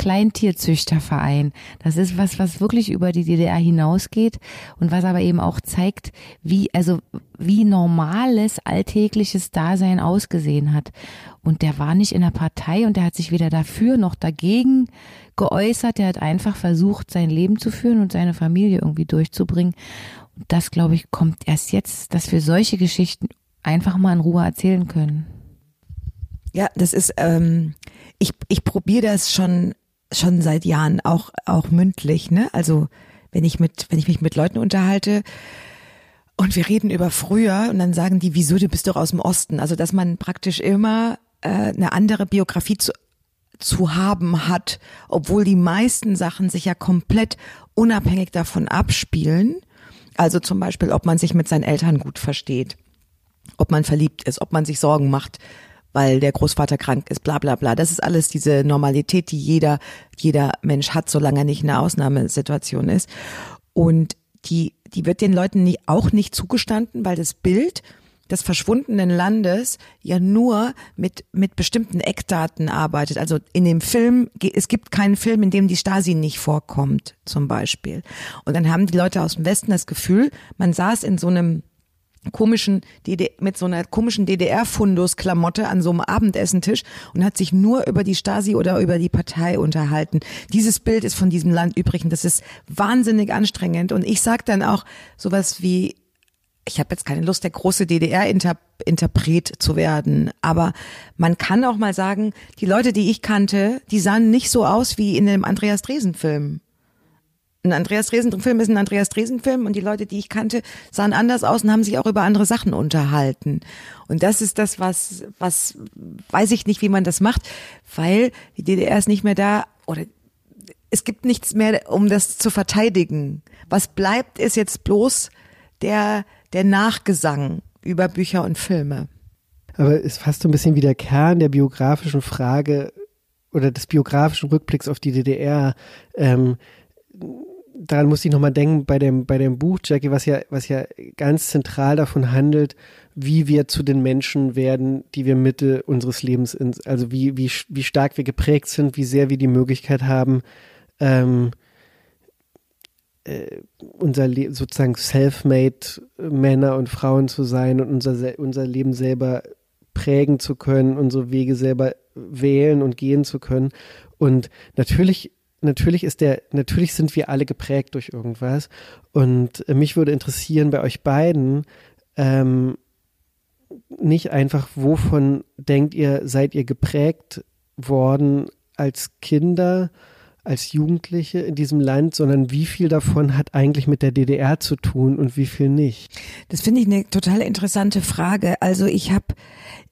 Kleintierzüchterverein. Das ist was, was wirklich über die DDR hinausgeht und was aber eben auch zeigt, wie, also, wie normales, alltägliches Dasein ausgesehen hat. Und der war nicht in der Partei und der hat sich weder dafür noch dagegen geäußert. Der hat einfach versucht, sein Leben zu führen und seine Familie irgendwie durchzubringen. Und das, glaube ich, kommt erst jetzt, dass wir solche Geschichten einfach mal in Ruhe erzählen können. Ja, das ist, ähm, ich, ich probiere das schon, schon seit Jahren, auch, auch mündlich, ne? Also, wenn ich mit, wenn ich mich mit Leuten unterhalte, und wir reden über früher und dann sagen die, wieso, du bist doch aus dem Osten. Also, dass man praktisch immer äh, eine andere Biografie zu, zu haben hat, obwohl die meisten Sachen sich ja komplett unabhängig davon abspielen. Also zum Beispiel, ob man sich mit seinen Eltern gut versteht, ob man verliebt ist, ob man sich Sorgen macht, weil der Großvater krank ist, bla bla bla. Das ist alles diese Normalität, die jeder, jeder Mensch hat, solange er nicht eine Ausnahmesituation ist. Und die, die wird den Leuten nie, auch nicht zugestanden, weil das Bild des verschwundenen Landes ja nur mit, mit bestimmten Eckdaten arbeitet. Also in dem Film, es gibt keinen Film, in dem die Stasi nicht vorkommt, zum Beispiel. Und dann haben die Leute aus dem Westen das Gefühl, man saß in so einem komischen DDR, mit so einer komischen DDR-Fundus-Klamotte an so einem Abendessentisch und hat sich nur über die Stasi oder über die Partei unterhalten. Dieses Bild ist von diesem Land übrig und das ist wahnsinnig anstrengend. Und ich sag dann auch sowas wie, ich habe jetzt keine Lust, der große DDR-Interpret zu werden, aber man kann auch mal sagen, die Leute, die ich kannte, die sahen nicht so aus wie in dem Andreas Dresen-Film ein Andreas Dresen-Film ist ein Andreas Dresen-Film und die Leute, die ich kannte, sahen anders aus und haben sich auch über andere Sachen unterhalten. Und das ist das, was, was, weiß ich nicht, wie man das macht, weil die DDR ist nicht mehr da oder es gibt nichts mehr, um das zu verteidigen. Was bleibt, ist jetzt bloß der, der Nachgesang über Bücher und Filme. Aber es fasst so ein bisschen wie der Kern der biografischen Frage oder des biografischen Rückblicks auf die DDR. Ähm, daran muss ich nochmal denken bei dem, bei dem Buch, Jackie, was ja, was ja ganz zentral davon handelt, wie wir zu den Menschen werden, die wir Mitte unseres Lebens, in, also wie, wie, wie stark wir geprägt sind, wie sehr wir die Möglichkeit haben, ähm, äh, unser Le sozusagen self-made Männer und Frauen zu sein und unser, unser Leben selber prägen zu können, unsere Wege selber wählen und gehen zu können. Und natürlich natürlich ist der, natürlich sind wir alle geprägt durch irgendwas. Und mich würde interessieren bei euch beiden, ähm, nicht einfach, wovon denkt ihr, seid ihr geprägt worden als Kinder, als Jugendliche in diesem Land, sondern wie viel davon hat eigentlich mit der DDR zu tun und wie viel nicht? Das finde ich eine total interessante Frage. Also ich habe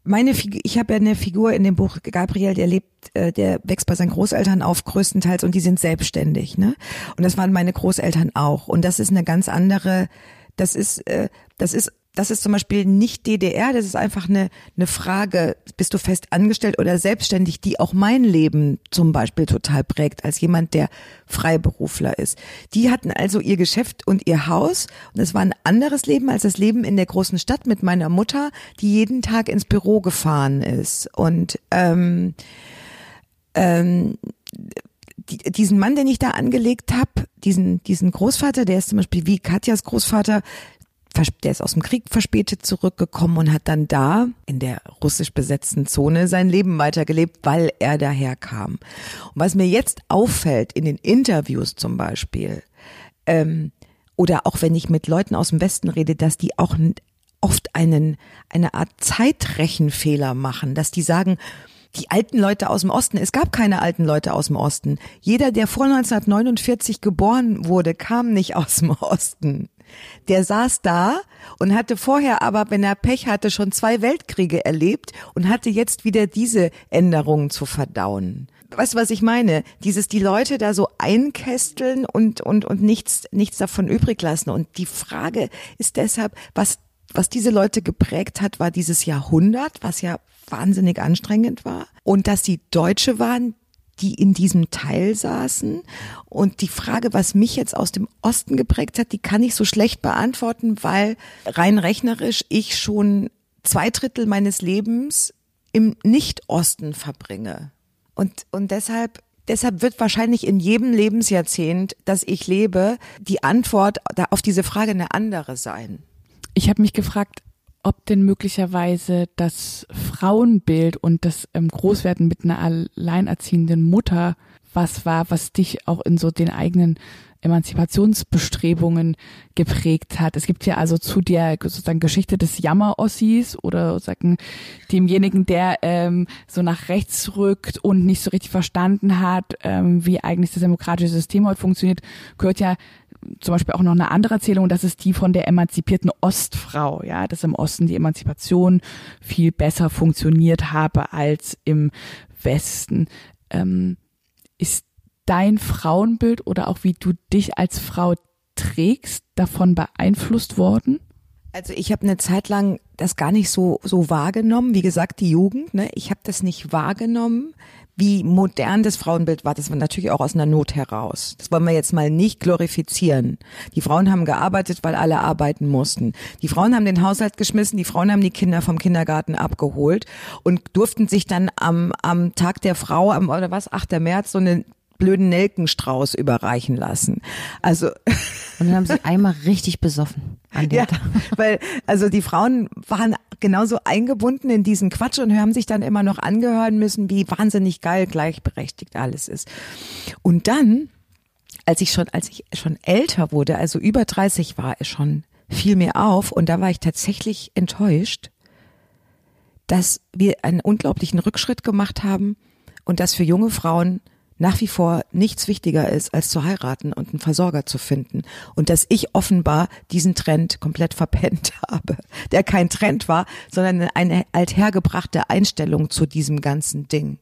meine Figur, ich habe ja eine Figur in dem Buch Gabriel, der lebt, äh, der wächst bei seinen Großeltern auf größtenteils und die sind selbstständig, ne? Und das waren meine Großeltern auch. Und das ist eine ganz andere, das ist, äh, das ist das ist zum Beispiel nicht DDR, das ist einfach eine, eine Frage, bist du fest angestellt oder selbstständig, die auch mein Leben zum Beispiel total prägt, als jemand, der Freiberufler ist. Die hatten also ihr Geschäft und ihr Haus und es war ein anderes Leben als das Leben in der großen Stadt mit meiner Mutter, die jeden Tag ins Büro gefahren ist. Und ähm, ähm, die, diesen Mann, den ich da angelegt habe, diesen, diesen Großvater, der ist zum Beispiel wie Katjas Großvater, der ist aus dem Krieg verspätet zurückgekommen und hat dann da in der russisch besetzten Zone sein Leben weitergelebt, weil er daherkam. Und was mir jetzt auffällt in den Interviews zum Beispiel, ähm, oder auch wenn ich mit Leuten aus dem Westen rede, dass die auch oft einen, eine Art Zeitrechenfehler machen, dass die sagen, die alten Leute aus dem Osten, es gab keine alten Leute aus dem Osten. Jeder, der vor 1949 geboren wurde, kam nicht aus dem Osten. Der saß da und hatte vorher aber, wenn er Pech hatte, schon zwei Weltkriege erlebt und hatte jetzt wieder diese Änderungen zu verdauen. Weißt du, was ich meine? Dieses, die Leute da so einkästeln und, und, und nichts, nichts davon übrig lassen. Und die Frage ist deshalb, was, was diese Leute geprägt hat, war dieses Jahrhundert, was ja wahnsinnig anstrengend war. Und dass sie Deutsche waren, die in diesem Teil saßen. Und die Frage, was mich jetzt aus dem Osten geprägt hat, die kann ich so schlecht beantworten, weil rein rechnerisch ich schon zwei Drittel meines Lebens im Nicht-Osten verbringe. Und, und deshalb Deshalb wird wahrscheinlich in jedem Lebensjahrzehnt, das ich lebe, die Antwort auf diese Frage eine andere sein. Ich habe mich gefragt, ob denn möglicherweise das Frauenbild und das ähm, Großwerden mit einer alleinerziehenden Mutter was war, was dich auch in so den eigenen Emanzipationsbestrebungen geprägt hat. Es gibt ja also zu der sozusagen Geschichte des Jammer-Ossis oder sozusagen demjenigen, der ähm, so nach rechts rückt und nicht so richtig verstanden hat, ähm, wie eigentlich das demokratische System heute funktioniert, gehört ja zum Beispiel auch noch eine andere Erzählung, das ist die von der emanzipierten Ostfrau, ja, dass im Osten die Emanzipation viel besser funktioniert habe als im Westen. Ähm, ist dein Frauenbild oder auch wie du dich als Frau trägst davon beeinflusst worden? Also ich habe eine Zeit lang das gar nicht so so wahrgenommen. Wie gesagt, die Jugend, ne? Ich habe das nicht wahrgenommen, wie modern das Frauenbild war. Das war natürlich auch aus einer Not heraus. Das wollen wir jetzt mal nicht glorifizieren. Die Frauen haben gearbeitet, weil alle arbeiten mussten. Die Frauen haben den Haushalt geschmissen, die Frauen haben die Kinder vom Kindergarten abgeholt und durften sich dann am, am Tag der Frau, am, oder was, 8. März, so eine blöden Nelkenstrauß überreichen lassen. Also und dann haben sie einmal richtig besoffen. An ja, weil also die Frauen waren genauso eingebunden in diesen Quatsch und haben sich dann immer noch angehören müssen, wie wahnsinnig geil gleichberechtigt alles ist. Und dann, als ich schon, als ich schon älter wurde, also über 30 war, schon fiel mir auf und da war ich tatsächlich enttäuscht, dass wir einen unglaublichen Rückschritt gemacht haben und dass für junge Frauen nach wie vor nichts wichtiger ist, als zu heiraten und einen Versorger zu finden. Und dass ich offenbar diesen Trend komplett verpennt habe, der kein Trend war, sondern eine althergebrachte Einstellung zu diesem ganzen Ding.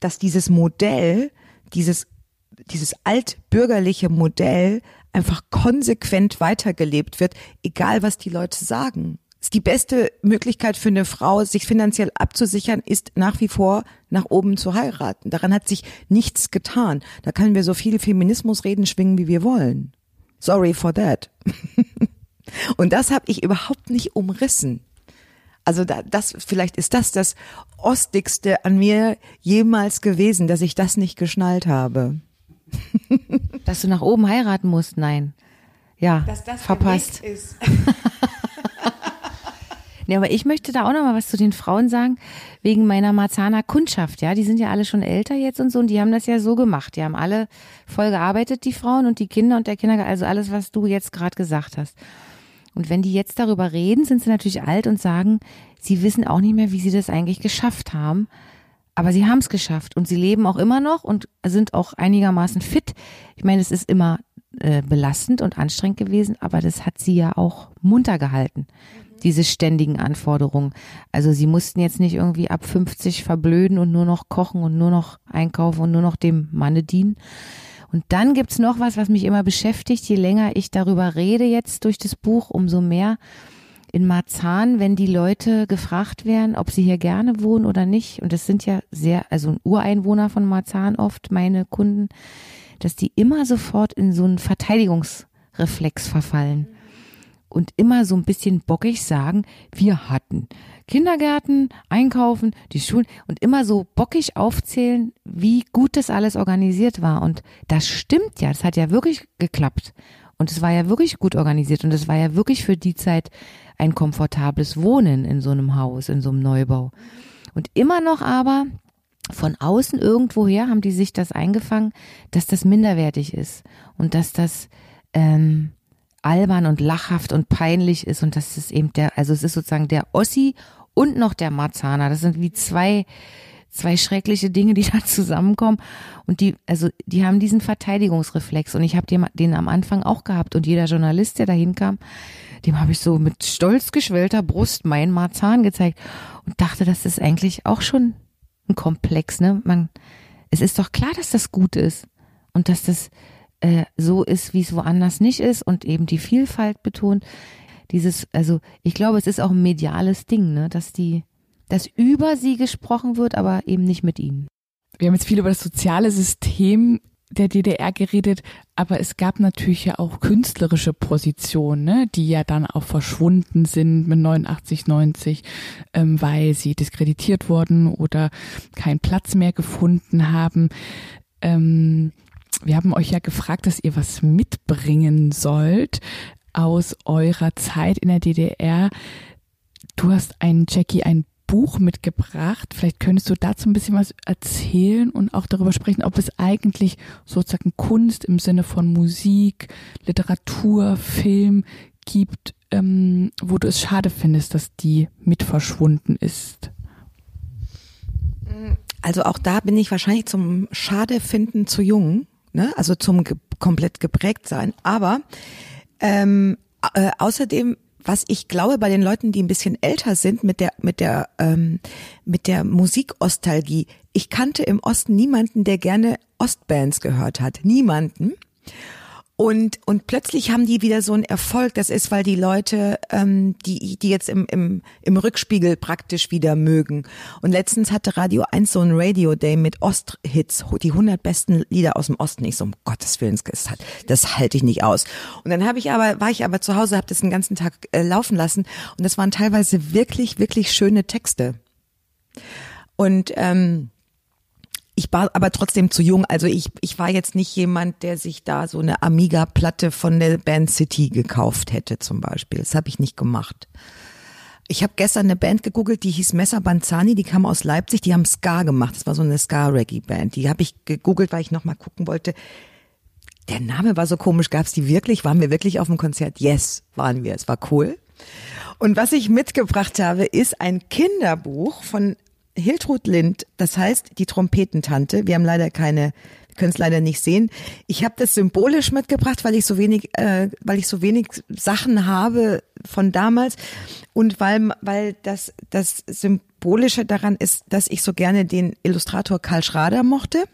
Dass dieses Modell, dieses, dieses altbürgerliche Modell einfach konsequent weitergelebt wird, egal was die Leute sagen die beste Möglichkeit für eine Frau, sich finanziell abzusichern, ist nach wie vor nach oben zu heiraten. Daran hat sich nichts getan. Da können wir so viel Feminismus reden, schwingen, wie wir wollen. Sorry for that. Und das habe ich überhaupt nicht umrissen. Also da, das, vielleicht ist das das Ostigste an mir jemals gewesen, dass ich das nicht geschnallt habe. Dass du nach oben heiraten musst, nein. Ja, dass das verpasst. Ist. Ja, aber ich möchte da auch noch mal was zu den Frauen sagen, wegen meiner Marzahner Kundschaft, ja. Die sind ja alle schon älter jetzt und so und die haben das ja so gemacht. Die haben alle voll gearbeitet, die Frauen und die Kinder und der Kinder, also alles, was du jetzt gerade gesagt hast. Und wenn die jetzt darüber reden, sind sie natürlich alt und sagen, sie wissen auch nicht mehr, wie sie das eigentlich geschafft haben. Aber sie haben es geschafft und sie leben auch immer noch und sind auch einigermaßen fit. Ich meine, es ist immer äh, belastend und anstrengend gewesen, aber das hat sie ja auch munter gehalten diese ständigen Anforderungen. Also sie mussten jetzt nicht irgendwie ab 50 verblöden und nur noch kochen und nur noch einkaufen und nur noch dem Manne dienen. Und dann gibt's noch was, was mich immer beschäftigt. Je länger ich darüber rede jetzt durch das Buch, umso mehr in Marzahn, wenn die Leute gefragt werden, ob sie hier gerne wohnen oder nicht. Und das sind ja sehr, also Ureinwohner von Marzahn oft, meine Kunden, dass die immer sofort in so einen Verteidigungsreflex verfallen und immer so ein bisschen bockig sagen, wir hatten Kindergärten, Einkaufen, die Schulen und immer so bockig aufzählen, wie gut das alles organisiert war. Und das stimmt ja, das hat ja wirklich geklappt. Und es war ja wirklich gut organisiert und es war ja wirklich für die Zeit ein komfortables Wohnen in so einem Haus, in so einem Neubau. Und immer noch aber von außen irgendwoher haben die sich das eingefangen, dass das minderwertig ist und dass das ähm, albern und lachhaft und peinlich ist und das ist eben der, also es ist sozusagen der Ossi und noch der Marzahner. Das sind wie zwei, zwei schreckliche Dinge, die da zusammenkommen und die, also die haben diesen Verteidigungsreflex und ich habe den, den am Anfang auch gehabt und jeder Journalist, der da hinkam, dem habe ich so mit stolz geschwellter Brust meinen Marzahn gezeigt und dachte, das ist eigentlich auch schon ein Komplex, ne? Man, es ist doch klar, dass das gut ist und dass das äh, so ist, wie es woanders nicht ist und eben die Vielfalt betont. Dieses, also ich glaube, es ist auch ein mediales Ding, ne, dass die, dass über sie gesprochen wird, aber eben nicht mit ihnen. Wir haben jetzt viel über das soziale System der DDR geredet, aber es gab natürlich ja auch künstlerische Positionen, ne, die ja dann auch verschwunden sind mit 89, 90, ähm, weil sie diskreditiert wurden oder keinen Platz mehr gefunden haben. ähm, wir haben euch ja gefragt, dass ihr was mitbringen sollt aus eurer Zeit in der DDR. Du hast ein Jackie ein Buch mitgebracht. Vielleicht könntest du dazu ein bisschen was erzählen und auch darüber sprechen, ob es eigentlich sozusagen Kunst im Sinne von Musik, Literatur, Film gibt, ähm, wo du es schade findest, dass die mit verschwunden ist. Also auch da bin ich wahrscheinlich zum Schade finden zu jung, ne? also zum ge komplett geprägt sein. Aber ähm, äh, außerdem was ich glaube bei den Leuten, die ein bisschen älter sind mit der mit der ähm, mit der Musikostalgie. Ich kannte im Osten niemanden, der gerne Ostbands gehört hat. Niemanden. Und, und plötzlich haben die wieder so einen Erfolg. Das ist, weil die Leute, ähm, die, die jetzt im, im, im Rückspiegel praktisch wieder mögen. Und letztens hatte Radio 1 so ein Radio Day mit Osthits, die 100 besten Lieder aus dem Osten. Ich so, um Gottes Willen, das, das halte ich nicht aus. Und dann habe ich aber, war ich aber zu Hause, habe das den ganzen Tag äh, laufen lassen. Und das waren teilweise wirklich, wirklich schöne Texte. Und ähm, ich war aber trotzdem zu jung. Also ich, ich war jetzt nicht jemand, der sich da so eine Amiga-Platte von der Band City gekauft hätte zum Beispiel. Das habe ich nicht gemacht. Ich habe gestern eine Band gegoogelt, die hieß Messer Banzani, die kam aus Leipzig, die haben Ska gemacht. Das war so eine Ska-Reggae-Band. Die habe ich gegoogelt, weil ich nochmal gucken wollte. Der Name war so komisch, gab's die wirklich? Waren wir wirklich auf dem Konzert? Yes, waren wir. Es war cool. Und was ich mitgebracht habe, ist ein Kinderbuch von Hiltrud Lind, das heißt die Trompetentante. Wir haben leider keine, können es leider nicht sehen. Ich habe das symbolisch mitgebracht, weil ich so wenig, äh, weil ich so wenig Sachen habe von damals und weil weil das das symbolische daran ist, dass ich so gerne den Illustrator Karl Schrader mochte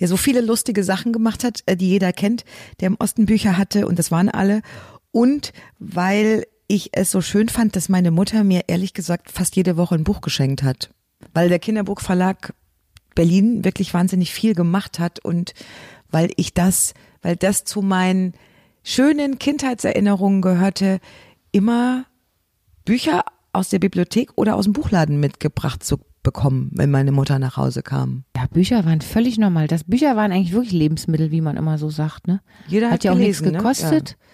der so viele lustige Sachen gemacht hat, äh, die jeder kennt, der im Osten Bücher hatte und das waren alle. Und weil ich es so schön fand, dass meine Mutter mir ehrlich gesagt fast jede Woche ein Buch geschenkt hat. Weil der Kinderbuchverlag Berlin wirklich wahnsinnig viel gemacht hat und weil ich das, weil das zu meinen schönen Kindheitserinnerungen gehörte, immer Bücher aus der Bibliothek oder aus dem Buchladen mitgebracht zu bekommen, wenn meine Mutter nach Hause kam. Ja, Bücher waren völlig normal. Das Bücher waren eigentlich wirklich Lebensmittel, wie man immer so sagt, ne? Jeder hat, hat ja auch gelesen, nichts gekostet. Ne? Ja.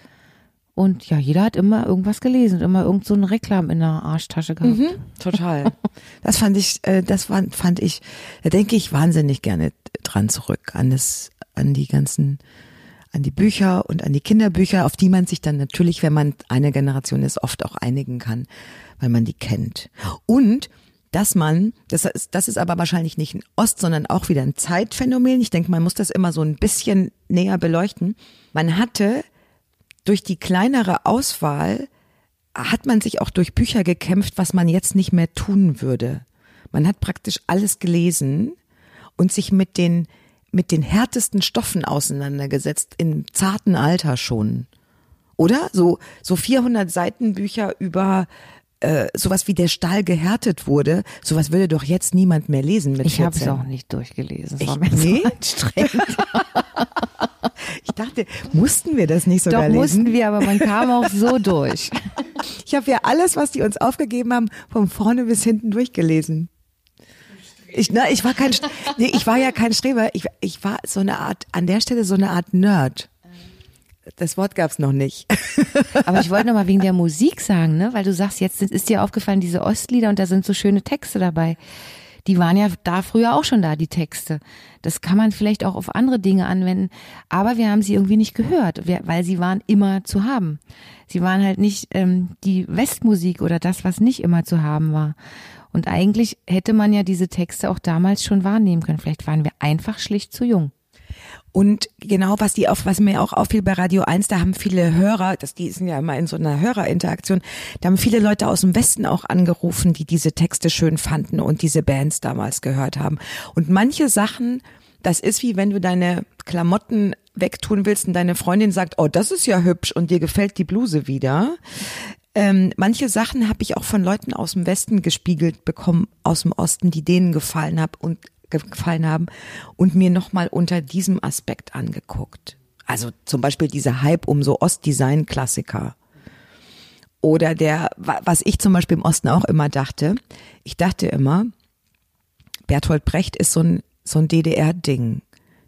Und ja, jeder hat immer irgendwas gelesen und immer irgend so eine Reklam in der Arschtasche gehabt. Mhm, total. Das fand ich, äh, das fand, fand ich, da denke ich wahnsinnig gerne dran zurück, an das, an die ganzen, an die Bücher und an die Kinderbücher, auf die man sich dann natürlich, wenn man eine Generation ist, oft auch einigen kann, weil man die kennt. Und dass man, das ist, das ist aber wahrscheinlich nicht ein Ost, sondern auch wieder ein Zeitphänomen. Ich denke, man muss das immer so ein bisschen näher beleuchten. Man hatte durch die kleinere Auswahl hat man sich auch durch Bücher gekämpft, was man jetzt nicht mehr tun würde. Man hat praktisch alles gelesen und sich mit den, mit den härtesten Stoffen auseinandergesetzt, im zarten Alter schon. Oder? So, so 400 Seiten Bücher über äh, sowas wie der Stahl gehärtet wurde, sowas würde doch jetzt niemand mehr lesen mit Ich habe 14. es auch nicht durchgelesen. Es Ich, war mir nee? so anstrengend. Ich dachte, mussten wir das nicht sogar Doch lesen? mussten wir, aber man kam auch so durch. Ich habe ja alles, was die uns aufgegeben haben, von vorne bis hinten durchgelesen. Ich, na, ich war kein, nee, ich war ja kein Streber. Ich, ich war so eine Art, an der Stelle so eine Art Nerd. Das Wort gab's noch nicht. Aber ich wollte noch mal wegen der Musik sagen, ne? weil du sagst, jetzt ist dir aufgefallen, diese Ostlieder und da sind so schöne Texte dabei. Die waren ja da früher auch schon da, die Texte. Das kann man vielleicht auch auf andere Dinge anwenden, aber wir haben sie irgendwie nicht gehört, weil sie waren immer zu haben. Sie waren halt nicht ähm, die Westmusik oder das, was nicht immer zu haben war. Und eigentlich hätte man ja diese Texte auch damals schon wahrnehmen können. Vielleicht waren wir einfach schlicht zu jung. Und genau, was die auf, was mir auch auffiel bei Radio 1, da haben viele Hörer, das, die sind ja immer in so einer Hörerinteraktion, da haben viele Leute aus dem Westen auch angerufen, die diese Texte schön fanden und diese Bands damals gehört haben. Und manche Sachen, das ist wie wenn du deine Klamotten wegtun willst und deine Freundin sagt, oh, das ist ja hübsch und dir gefällt die Bluse wieder. Ähm, manche Sachen habe ich auch von Leuten aus dem Westen gespiegelt bekommen, aus dem Osten, die denen gefallen hab und gefallen haben und mir nochmal unter diesem Aspekt angeguckt. Also zum Beispiel dieser Hype um so Ostdesign-Klassiker. Oder der, wa- was ich zum Beispiel im Osten auch immer dachte, ich dachte immer, Bertolt Brecht ist so ein, so ein DDR-Ding.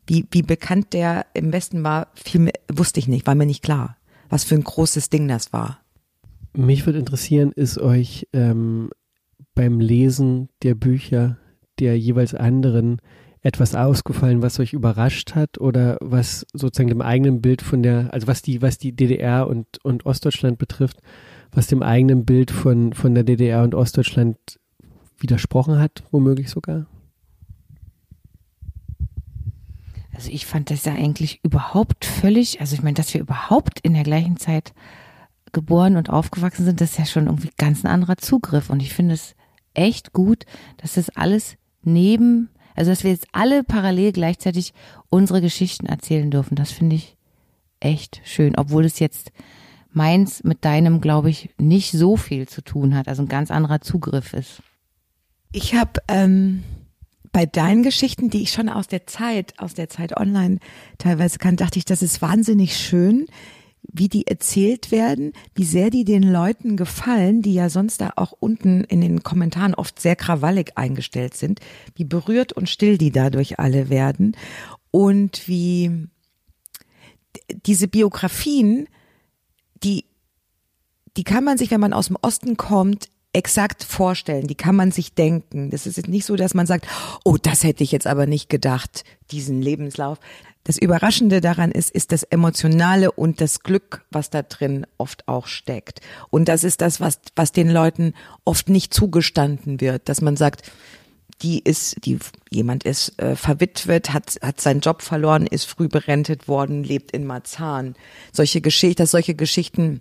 Wie, wie bekannt der im Westen war, viel mehr, wusste ich nicht, war mir nicht klar, was für ein großes Ding das war. Mich würde interessieren, ist euch ähm, beim Lesen der Bücher der jeweils anderen etwas ausgefallen, was euch überrascht hat oder was sozusagen dem eigenen Bild von der, also was die, was die DDR und, und Ostdeutschland betrifft, was dem eigenen Bild von, von der DDR und Ostdeutschland widersprochen hat, womöglich sogar? Also ich fand das ja eigentlich überhaupt völlig, also ich meine, dass wir überhaupt in der gleichen Zeit geboren und aufgewachsen sind, das ist ja schon irgendwie ganz ein anderer Zugriff. Und ich finde es echt gut, dass das alles neben, also dass wir jetzt alle parallel gleichzeitig unsere Geschichten erzählen dürfen. Das finde ich echt schön, obwohl es jetzt meins mit deinem, glaube ich, nicht so viel zu tun hat, also ein ganz anderer Zugriff ist. Ich habe ähm, bei deinen Geschichten, die ich schon aus der Zeit, aus der Zeit online teilweise kann, dachte ich, das ist wahnsinnig schön, wie die erzählt werden, wie sehr die den Leuten gefallen, die ja sonst da auch unten in den Kommentaren oft sehr krawallig eingestellt sind, wie berührt und still die dadurch alle werden und wie diese Biografien, die, die kann man sich, wenn man aus dem Osten kommt, exakt vorstellen, die kann man sich denken. Das ist jetzt nicht so, dass man sagt, oh, das hätte ich jetzt aber nicht gedacht, diesen Lebenslauf. Das Überraschende daran ist, ist das Emotionale und das Glück, was da drin oft auch steckt. Und das ist das, was, was den Leuten oft nicht zugestanden wird, dass man sagt, die ist, die, jemand ist äh, verwitwet, hat, hat seinen Job verloren, ist früh berentet worden, lebt in Marzahn. Solche Geschichten, dass solche Geschichten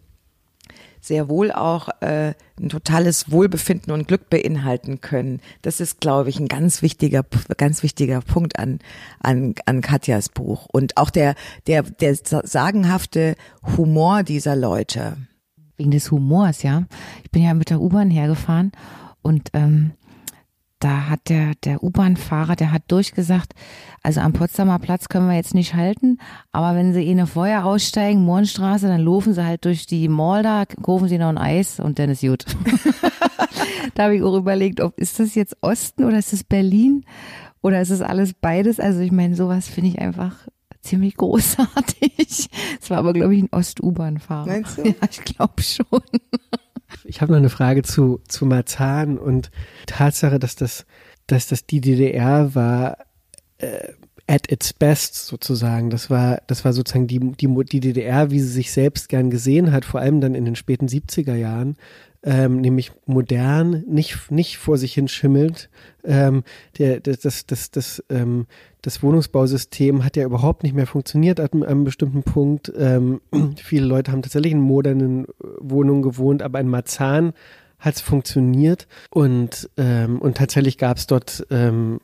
sehr wohl auch äh, ein totales Wohlbefinden und Glück beinhalten können. Das ist, glaube ich, ein ganz wichtiger, ganz wichtiger Punkt an, an, an Katjas Buch. Und auch der, der, der sagenhafte Humor dieser Leute. Wegen des Humors, ja. Ich bin ja mit der U-Bahn hergefahren und ähm, da hat der, der U-Bahn-Fahrer, der hat durchgesagt, also am Potsdamer Platz können wir jetzt nicht halten, aber wenn sie eh eine Feuer aussteigen, Mohrenstraße, dann laufen sie halt durch die Mall da, kaufen sie noch ein Eis und dann ist gut. da habe ich auch überlegt, ob ist das jetzt Osten oder ist das Berlin oder ist es alles beides? Also ich meine, sowas finde ich einfach ziemlich großartig. Es war aber, glaube ich, ein Ost-U-Bahn-Fahrer. Meinst du? Ja, ich glaube schon. Ich habe noch eine Frage zu, zu Marzahn und Tatsache, dass das, dass das die DDR war, äh, at its best sozusagen. Das war, das war sozusagen die, die, die DDR, wie sie sich selbst gern gesehen hat, vor allem dann in den späten 70er Jahren, ähm, nämlich modern, nicht, nicht vor sich hin schimmelt. Ähm, der, das, das, das, das, ähm, das Wohnungsbausystem hat ja überhaupt nicht mehr funktioniert ab einem bestimmten Punkt. Ähm, viele Leute haben tatsächlich in modernen Wohnungen gewohnt, aber in Marzahn hat es funktioniert und ähm, und tatsächlich gab es dort ähm,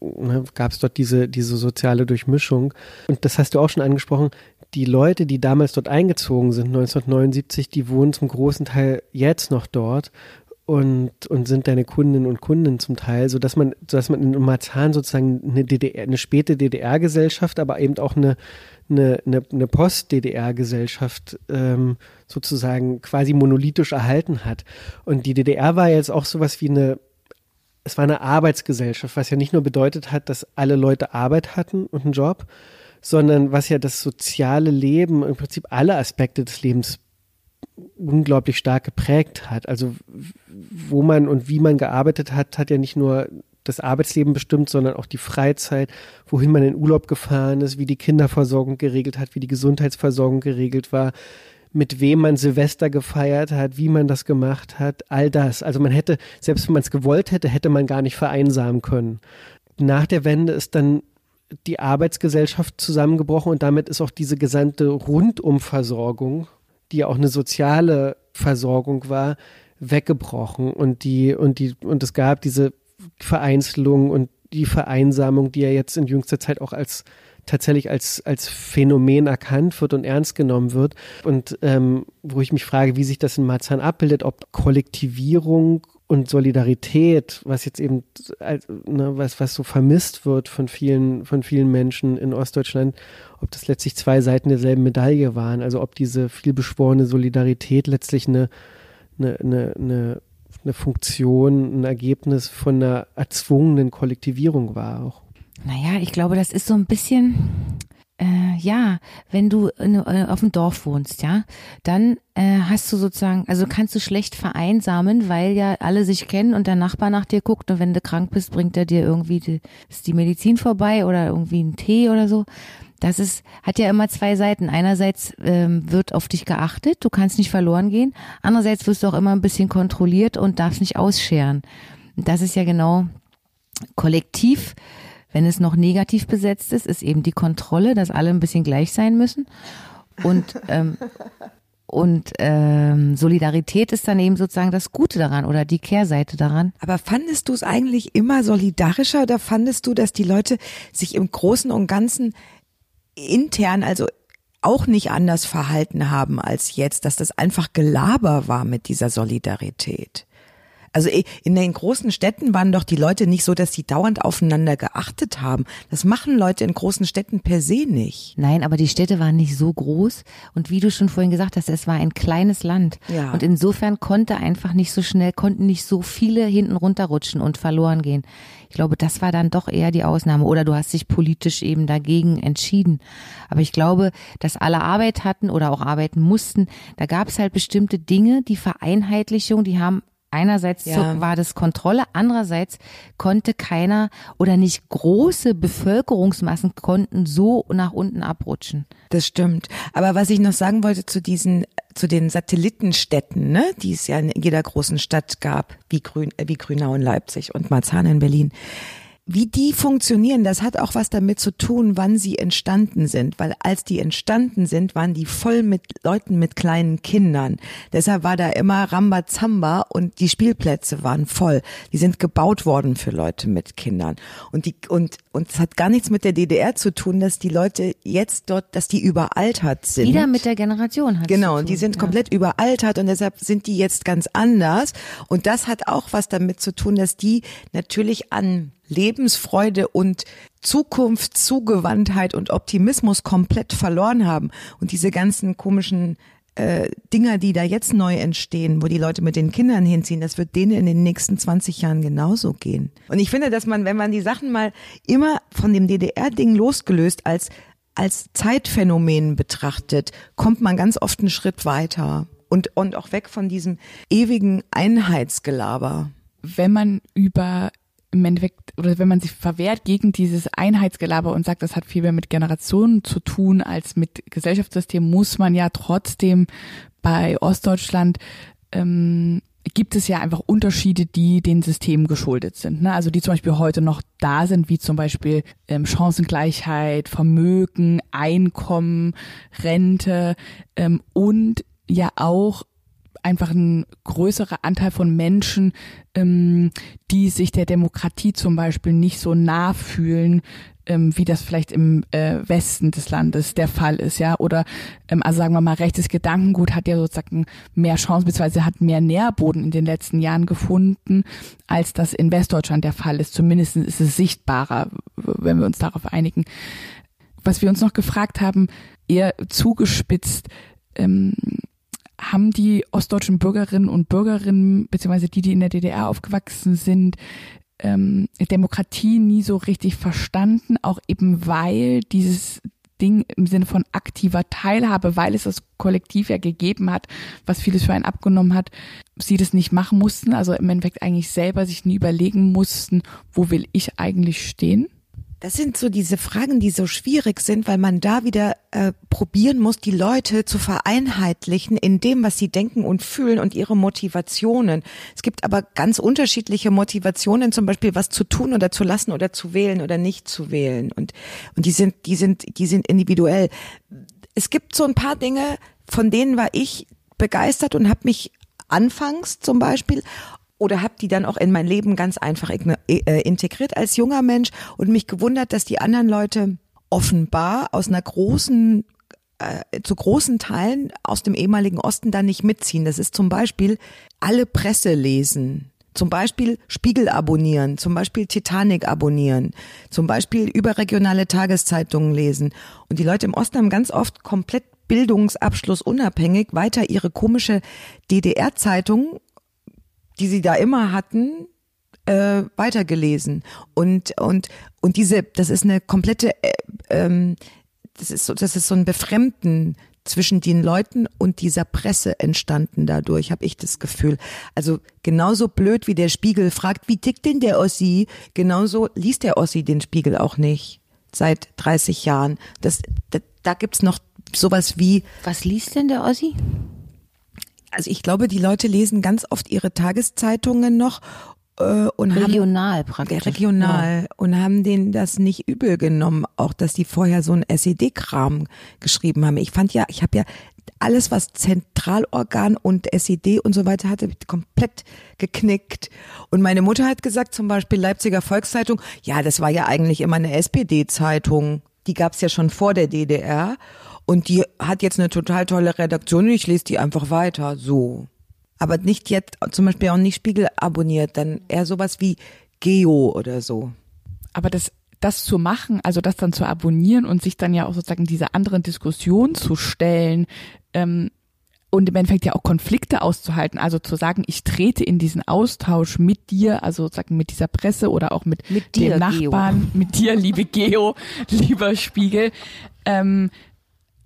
ne, gab es dort diese diese soziale Durchmischung und das hast du auch schon angesprochen die Leute, die damals dort eingezogen sind, 1979, die wohnen zum großen Teil jetzt noch dort und, und sind deine Kundinnen und Kunden zum Teil, so dass man, dass man in Marzahn sozusagen eine DDR, eine späte DDR-Gesellschaft, aber eben auch eine, eine, eine, eine Post-DDR-Gesellschaft ähm, sozusagen quasi monolithisch erhalten hat. Und die DDR war jetzt auch sowas wie eine, es war eine Arbeitsgesellschaft, was ja nicht nur bedeutet hat, dass alle Leute Arbeit hatten und einen Job, sondern was ja das soziale Leben, im Prinzip alle Aspekte des Lebens unglaublich stark geprägt hat. Also wo man und wie man gearbeitet hat, hat ja nicht nur das Arbeitsleben bestimmt, sondern auch die Freizeit, wohin man in Urlaub gefahren ist, wie die Kinderversorgung geregelt hat, wie die Gesundheitsversorgung geregelt war, mit wem man Silvester gefeiert hat, wie man das gemacht hat, all das. Also man hätte, selbst wenn man es gewollt hätte, hätte man gar nicht vereinsamen können. Nach der Wende ist dann die Arbeitsgesellschaft zusammengebrochen und damit ist auch diese gesamte Rundumversorgung, die ja auch eine soziale Versorgung war, weggebrochen und die und die und es gab diese Vereinzelung und die Vereinsamung, die ja jetzt in jüngster Zeit auch als tatsächlich als, als Phänomen erkannt wird und ernst genommen wird. Und ähm, wo ich mich frage, wie sich das in Marzahn abbildet, ob Kollektivierung und Solidarität, was jetzt eben, ne, was, was so vermisst wird von vielen, von vielen Menschen in Ostdeutschland, ob das letztlich zwei Seiten derselben Medaille waren. Also ob diese vielbeschworene Solidarität letztlich eine, eine, eine, eine, eine Funktion, ein Ergebnis von einer erzwungenen Kollektivierung war auch. Naja, ich glaube, das ist so ein bisschen, äh, ja, wenn du äh, auf dem Dorf wohnst, ja, dann äh, hast du sozusagen, also kannst du schlecht vereinsamen, weil ja alle sich kennen und der Nachbar nach dir guckt und wenn du krank bist, bringt er dir irgendwie die, ist die Medizin vorbei oder irgendwie einen Tee oder so. Das ist, hat ja immer zwei Seiten. Einerseits ähm, wird auf dich geachtet, du kannst nicht verloren gehen. Andererseits wirst du auch immer ein bisschen kontrolliert und darfst nicht ausscheren. Das ist ja genau kollektiv wenn es noch negativ besetzt ist, ist eben die Kontrolle, dass alle ein bisschen gleich sein müssen. Und, ähm, und ähm, Solidarität ist dann eben sozusagen das Gute daran oder die Kehrseite daran. Aber fandest du es eigentlich immer solidarischer oder fandest du, dass die Leute sich im Großen und Ganzen intern, also auch nicht anders verhalten haben als jetzt, dass das einfach Gelaber war mit dieser Solidarität? Also in den großen Städten waren doch die Leute nicht so, dass sie dauernd aufeinander geachtet haben. Das machen Leute in großen Städten per se nicht. Nein, aber die Städte waren nicht so groß. Und wie du schon vorhin gesagt hast, es war ein kleines Land. Ja. Und insofern konnte einfach nicht so schnell, konnten nicht so viele hinten runterrutschen und verloren gehen. Ich glaube, das war dann doch eher die Ausnahme. Oder du hast dich politisch eben dagegen entschieden. Aber ich glaube, dass alle Arbeit hatten oder auch arbeiten mussten. Da gab es halt bestimmte Dinge, die Vereinheitlichung, die haben Einerseits Ja. war das Kontrolle, andererseits konnte keiner oder nicht große Bevölkerungsmassen konnten so nach unten abrutschen. Das stimmt. Aber was ich noch sagen wollte zu diesen, zu den Satellitenstädten, ne, die es ja in jeder großen Stadt gab, wie Grün, äh, wie Grünau in Leipzig und Marzahn in Berlin. Wie die funktionieren, das hat auch was damit zu tun, wann sie entstanden sind. Weil als die entstanden sind, waren die voll mit Leuten mit kleinen Kindern. Deshalb war da immer Rambazamba und die Spielplätze waren voll. Die sind gebaut worden für Leute mit Kindern. Und die, und, und es hat gar nichts mit der DDR zu tun, dass die Leute jetzt dort, dass die überaltert sind. Wieder mit der Generation hat Genau, und die sind komplett überaltert und deshalb sind die jetzt ganz anders. Und das hat auch was damit zu tun, dass die natürlich an Lebensfreude und Zukunftszugewandtheit und Optimismus komplett verloren haben. Und diese ganzen komischen äh, Dinger, die da jetzt neu entstehen, wo die Leute mit den Kindern hinziehen, das wird denen in den nächsten 20 Jahren genauso gehen. Und ich finde, dass man, wenn man die Sachen mal immer von dem DDR-Ding losgelöst als als Zeitphänomen betrachtet, kommt man ganz oft einen Schritt weiter und, und auch weg von diesem ewigen Einheitsgelaber. wenn man über im Endeffekt oder wenn man sich verwehrt gegen dieses Einheitsgelaber und sagt, das hat viel mehr mit Generationen zu tun als mit Gesellschaftssystem, muss man ja trotzdem bei Ostdeutschland ähm, gibt es ja einfach Unterschiede, die den Systemen geschuldet sind. Ne? Also die zum Beispiel heute noch da sind, wie zum Beispiel ähm, Chancengleichheit, Vermögen, Einkommen, Rente ähm, und ja auch einfach ein größerer Anteil von Menschen, ähm, die sich der Demokratie zum Beispiel nicht so nah fühlen, ähm, wie das vielleicht im äh, Westen des Landes der Fall ist, ja. Oder ähm, also sagen wir mal, rechtes Gedankengut hat ja sozusagen mehr Chancen, beziehungsweise hat mehr Nährboden in den letzten Jahren gefunden, als das in Westdeutschland der Fall ist. Zumindest ist es sichtbarer, wenn wir uns darauf einigen. Was wir uns noch gefragt haben, eher zugespitzt, ähm, haben die ostdeutschen Bürgerinnen und Bürgerinnen, beziehungsweise die, die in der DDR aufgewachsen sind, ähm, Demokratie nie so richtig verstanden, auch eben weil dieses Ding im Sinne von aktiver Teilhabe, weil es das Kollektiv ja gegeben hat, was vieles für einen abgenommen hat, sie das nicht machen mussten, also im Endeffekt eigentlich selber sich nie überlegen mussten, wo will ich eigentlich stehen? Das sind so diese Fragen, die so schwierig sind, weil man da wieder äh, probieren muss, die Leute zu vereinheitlichen in dem, was sie denken und fühlen und ihre Motivationen. Es gibt aber ganz unterschiedliche Motivationen, zum Beispiel was zu tun oder zu lassen oder zu wählen oder nicht zu wählen. Und, und die sind, die sind, die sind individuell. Es gibt so ein paar Dinge, von denen war ich begeistert und habe mich anfangs zum Beispiel oder habe die dann auch in mein Leben ganz einfach ign- äh, integriert als junger Mensch und mich gewundert, dass die anderen Leute offenbar aus einer großen äh, zu großen Teilen aus dem ehemaligen Osten da nicht mitziehen. Das ist zum Beispiel alle Presse lesen. Zum Beispiel Spiegel abonnieren, zum Beispiel Titanic abonnieren, zum Beispiel überregionale Tageszeitungen lesen. Und die Leute im Osten haben ganz oft komplett Bildungsabschluss unabhängig weiter ihre komische DDR-Zeitung die sie da immer hatten, äh, weitergelesen. Und, und, und diese, das ist eine komplette, äh, ähm, das ist so, das ist so ein Befremden zwischen den Leuten und dieser Presse entstanden dadurch, habe ich das Gefühl. Also genauso blöd wie der Spiegel fragt, wie tickt denn der Ossi, genauso liest der Ossi den Spiegel auch nicht seit 30 Jahren. Das, da, da gibt's noch sowas wie. Was liest denn der Ossi? Also ich glaube, die Leute lesen ganz oft ihre Tageszeitungen noch äh, und regional haben, praktisch. Regional ja. und haben denen das nicht übel genommen, auch dass die vorher so ein SED-Kram geschrieben haben. Ich fand ja, ich habe ja alles, was Zentralorgan und SED und so weiter hatte, komplett geknickt. Und meine Mutter hat gesagt, zum Beispiel Leipziger Volkszeitung, ja, das war ja eigentlich immer eine SPD-Zeitung. Die gab's ja schon vor der DDR. Und die hat jetzt eine total tolle Redaktion und ich lese die einfach weiter. So aber nicht jetzt zum Beispiel auch nicht Spiegel abonniert, dann eher sowas wie Geo oder so. Aber das das zu machen, also das dann zu abonnieren und sich dann ja auch sozusagen diese anderen Diskussionen zu stellen ähm, und im Endeffekt ja auch Konflikte auszuhalten, also zu sagen, ich trete in diesen Austausch mit dir, also sozusagen mit dieser Presse oder auch mit, mit dir, den Nachbarn, Geo. mit dir, liebe Geo, lieber Spiegel, ähm,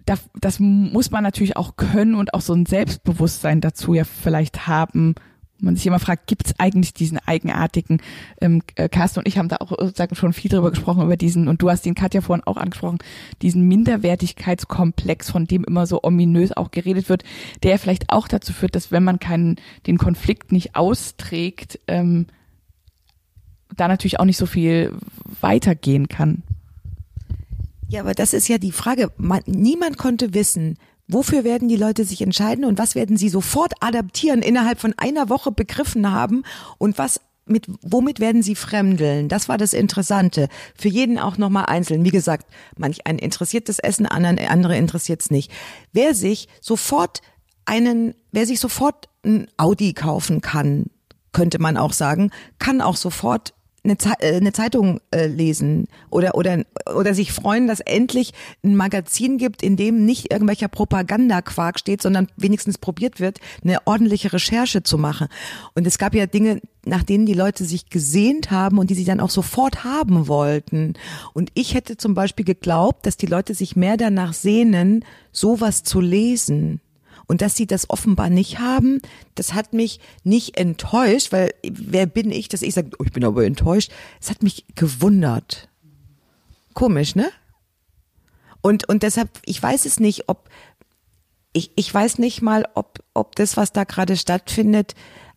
das, das muss man natürlich auch können und auch so ein Selbstbewusstsein dazu ja vielleicht haben. Man sich immer fragt, gibt es eigentlich diesen eigenartigen, ähm, äh, Carsten und ich haben da auch sozusagen schon viel drüber gesprochen, über diesen, und du hast den Katja vorhin auch angesprochen, diesen Minderwertigkeitskomplex, von dem immer so ominös auch geredet wird, der vielleicht auch dazu führt, dass wenn man keinen, den Konflikt nicht austrägt, ähm, da natürlich auch nicht so viel weitergehen kann. Ja, aber das ist ja die Frage. Man, niemand konnte wissen, wofür werden die Leute sich entscheiden und was werden sie sofort adaptieren, innerhalb von einer Woche begriffen haben und was mit, womit werden sie fremdeln? Das war das Interessante. Für jeden auch nochmal einzeln. Wie gesagt, manch ein interessiert das Essen, anderen, andere interessiert es nicht. Wer sich sofort einen, wer sich sofort ein Audi kaufen kann, könnte man auch sagen, kann auch sofort eine, äh, eine Zeitung äh, lesen oder oder oder sich freuen, dass endlich ein Magazin gibt, in dem nicht irgendwelcher Propagandaquark steht, sondern wenigstens probiert wird, eine ordentliche Recherche zu machen. Und es gab ja Dinge, nach denen die Leute sich gesehnt haben und die sie dann auch sofort haben wollten. Und ich hätte zum Beispiel geglaubt, dass die Leute sich mehr danach sehnen, sowas zu lesen. Und dass sie das offenbar nicht haben, das hat mich nicht enttäuscht, weil wer bin ich, dass ich sage, oh, ich bin aber enttäuscht. Es hat mich gewundert. Komisch, ne? Und, und deshalb, ich weiß es nicht, ob, ich, ich weiß nicht mal, ob, ob das, was da gerade stattfindet,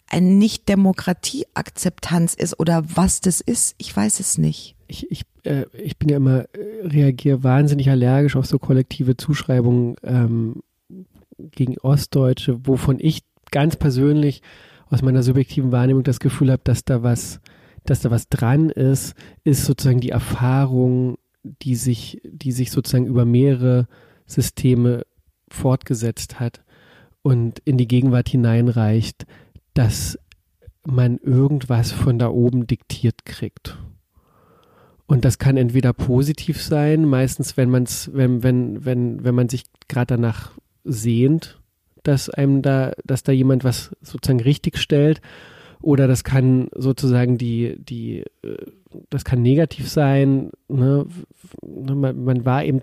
eine Nicht-Demokratie-Akzeptanz ist oder was das ist. Ich weiß es nicht. Ich, ich, äh, ich bin ja immer, äh, reagiere wahnsinnig allergisch auf so kollektive Zuschreibungen ähm, gegen Ostdeutsche, wovon ich ganz persönlich aus meiner subjektiven Wahrnehmung das Gefühl habe, dass da was, dass da was dran ist, ist sozusagen die Erfahrung, die sich, die sich sozusagen über mehrere Systeme fortgesetzt hat und in die Gegenwart hineinreicht, dass man irgendwas von da oben diktiert kriegt. Und das kann entweder positiv sein, meistens wenn man es, wenn, wenn, wenn, wenn man sich gerade danach sehend, dass einem da, dass da jemand was sozusagen richtig stellt. Oder das kann sozusagen die, die, äh, das kann negativ sein. Ne? Man, man war eben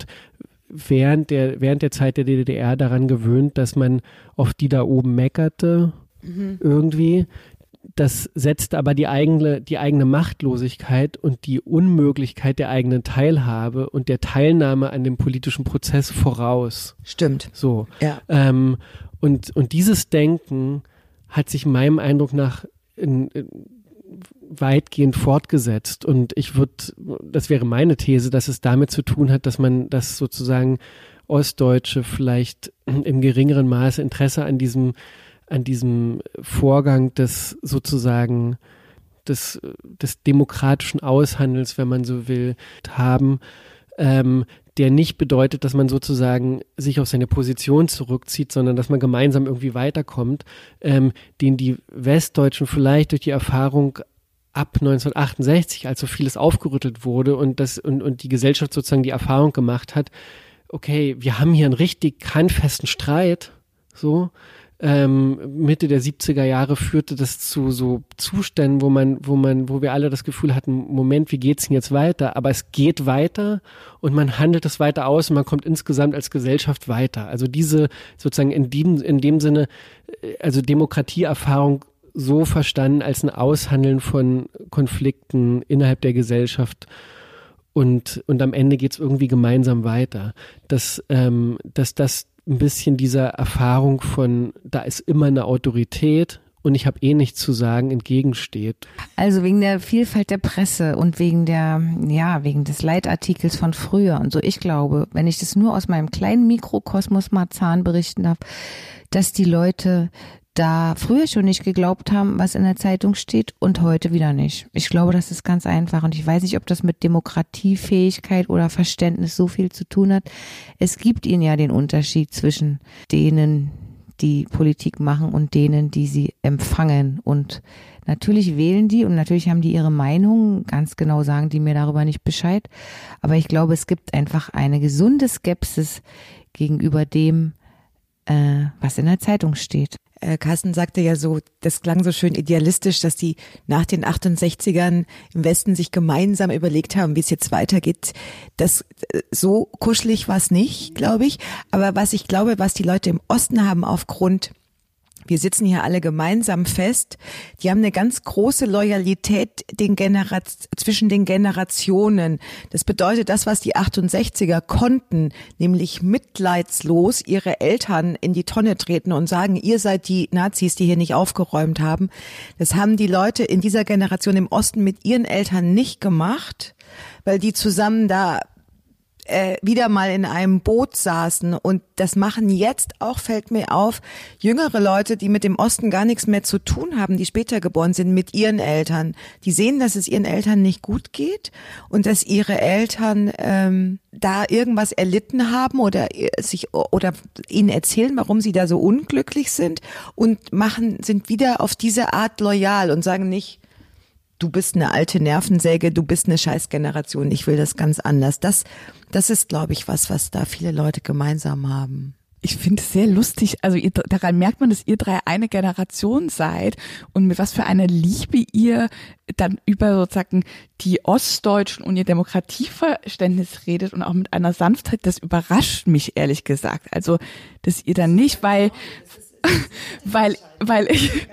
während der, während der Zeit der DDR daran gewöhnt, dass man auf die da oben meckerte, mhm. irgendwie das setzt aber die eigene, die eigene Machtlosigkeit und die Unmöglichkeit der eigenen Teilhabe und der Teilnahme an dem politischen Prozess voraus. Stimmt. So. Ja. Ähm, und, und dieses Denken hat sich meinem Eindruck nach in, in weitgehend fortgesetzt. Und ich würde, das wäre meine These, dass es damit zu tun hat, dass man das sozusagen Ostdeutsche vielleicht im geringeren Maße Interesse an diesem an diesem Vorgang des sozusagen des, des demokratischen Aushandels, wenn man so will, haben, ähm, der nicht bedeutet, dass man sozusagen sich auf seine Position zurückzieht, sondern dass man gemeinsam irgendwie weiterkommt, ähm, den die Westdeutschen vielleicht durch die Erfahrung ab 1968, als so vieles aufgerüttelt wurde und das und, und die Gesellschaft sozusagen die Erfahrung gemacht hat, okay, wir haben hier einen richtig handfesten Streit, so, ähm, Mitte der 70er Jahre führte das zu so Zuständen, wo man, wo man, wo wir alle das Gefühl hatten, Moment, wie geht's denn jetzt weiter? Aber es geht weiter und man handelt es weiter aus und man kommt insgesamt als Gesellschaft weiter. Also diese sozusagen in dem, in dem Sinne, äh, also Demokratieerfahrung so verstanden als ein Aushandeln von Konflikten innerhalb der Gesellschaft und, und am Ende geht's irgendwie gemeinsam weiter. Dass, ähm, dass das ein bisschen dieser Erfahrung von, da ist immer eine Autorität und ich habe eh nichts zu sagen, entgegensteht. Also wegen der Vielfalt der Presse und wegen der, ja, wegen des Leitartikels von früher und so. Ich glaube, wenn ich das nur aus meinem kleinen Mikrokosmos Marzahn berichten darf, dass die Leute da früher schon nicht geglaubt haben, was in der Zeitung steht und heute wieder nicht. Ich glaube, das ist ganz einfach und ich weiß nicht, ob das mit Demokratiefähigkeit oder Verständnis so viel zu tun hat. Es gibt ihnen ja den Unterschied zwischen denen, die Politik machen und denen, die sie empfangen und Natürlich wählen die und natürlich haben die ihre Meinung. Ganz genau sagen die mir darüber nicht Bescheid. Aber ich glaube, es gibt einfach eine gesunde Skepsis gegenüber dem, äh, was in der Zeitung steht äh, Carsten sagte ja so, das klang so schön idealistisch, dass die nach den 68ern im Westen sich gemeinsam überlegt haben, wie es jetzt weitergeht. Das äh, so kuschelig war es nicht, glaube ich. Aber was ich glaube, was die Leute im Osten haben aufgrund wir sitzen hier alle gemeinsam fest, die haben eine ganz große Loyalität den zwischen den Generationen. Das bedeutet, das, was die 68er konnten, nämlich mitleidslos ihre Eltern in die Tonne treten und sagen, ihr seid die Nazis, die hier nicht aufgeräumt haben, das haben die Leute in dieser Generation im Osten mit ihren Eltern nicht gemacht, weil die zusammen da äh, wieder mal in einem Boot saßen und das machen jetzt auch, fällt mir auf, jüngere Leute, die mit dem Osten gar nichts mehr zu tun haben, die später geboren sind, mit ihren Eltern. Die sehen, dass es ihren Eltern nicht gut geht und dass ihre Eltern ähm, da irgendwas erlitten haben oder sich oder ihnen erzählen, warum sie da so unglücklich sind und machen sind wieder auf diese Art loyal und sagen nicht du bist eine alte Nervensäge, du bist eine Scheißgeneration, ich will das ganz anders. Das, das ist, glaube ich, was, was da viele Leute gemeinsam haben. Ich finde es sehr lustig, also ihr, daran merkt man, dass ihr drei eine Generation seid und mit was für einer Liebe ihr dann über sozusagen die Ostdeutschen und ihr Demokratieverständnis redet und auch mit einer Sanftheit, das überrascht mich ehrlich gesagt. Also, dass ihr dann nicht, weil, weil, weil ich,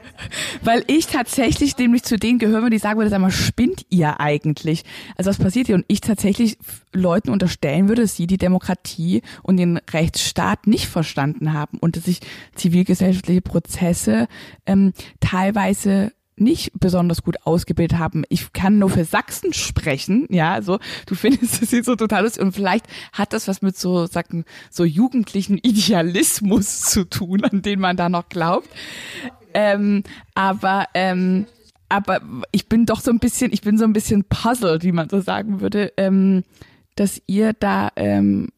weil ich tatsächlich nämlich zu denen gehöre, die sagen würde, sag mal, spinnt ihr eigentlich? Also was passiert hier? Und ich tatsächlich Leuten unterstellen würde, dass sie die Demokratie und den Rechtsstaat nicht verstanden haben und dass sich zivilgesellschaftliche Prozesse ähm, teilweise nicht besonders gut ausgebildet haben. Ich kann nur für Sachsen sprechen, ja, also du findest es jetzt so total lustig und vielleicht hat das was mit so, sagen, so jugendlichen Idealismus zu tun, an den man da noch glaubt. Ähm, aber, ähm, aber ich bin doch so ein bisschen, ich bin so ein bisschen puzzled, wie man so sagen würde, ähm, dass ihr da ähm,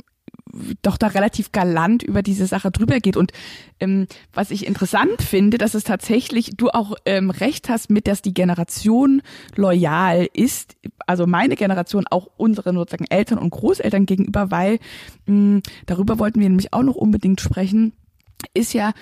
doch da relativ galant über diese Sache drüber geht. Und ähm, was ich interessant finde, dass es tatsächlich du auch ähm, recht hast mit, dass die Generation loyal ist, also meine Generation auch unseren sozusagen Eltern und Großeltern gegenüber, weil mh, darüber wollten wir nämlich auch noch unbedingt sprechen, ist ja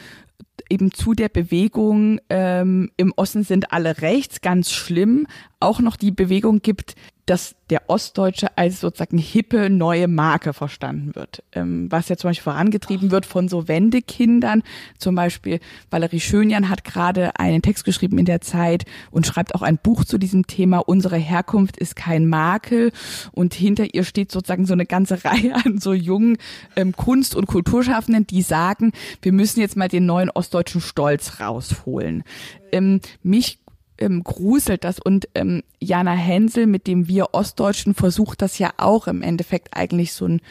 eben zu der Bewegung ähm, im Osten sind alle rechts, ganz schlimm, auch noch die Bewegung gibt, dass der Ostdeutsche als sozusagen hippe neue Marke verstanden wird. Ähm, was ja zum Beispiel vorangetrieben wird von so Wendekindern. Zum Beispiel Valerie Schönjan hat gerade einen Text geschrieben in der Zeit und schreibt auch ein Buch zu diesem Thema. Unsere Herkunft ist kein Makel. Und hinter ihr steht sozusagen so eine ganze Reihe an so jungen ähm, Kunst- und Kulturschaffenden, die sagen, wir müssen jetzt mal den neuen ostdeutschen Stolz rausholen. Ähm, mich ähm, gruselt das und ähm, Jana Hensel mit dem Wir Ostdeutschen versucht das ja auch im Endeffekt eigentlich so ein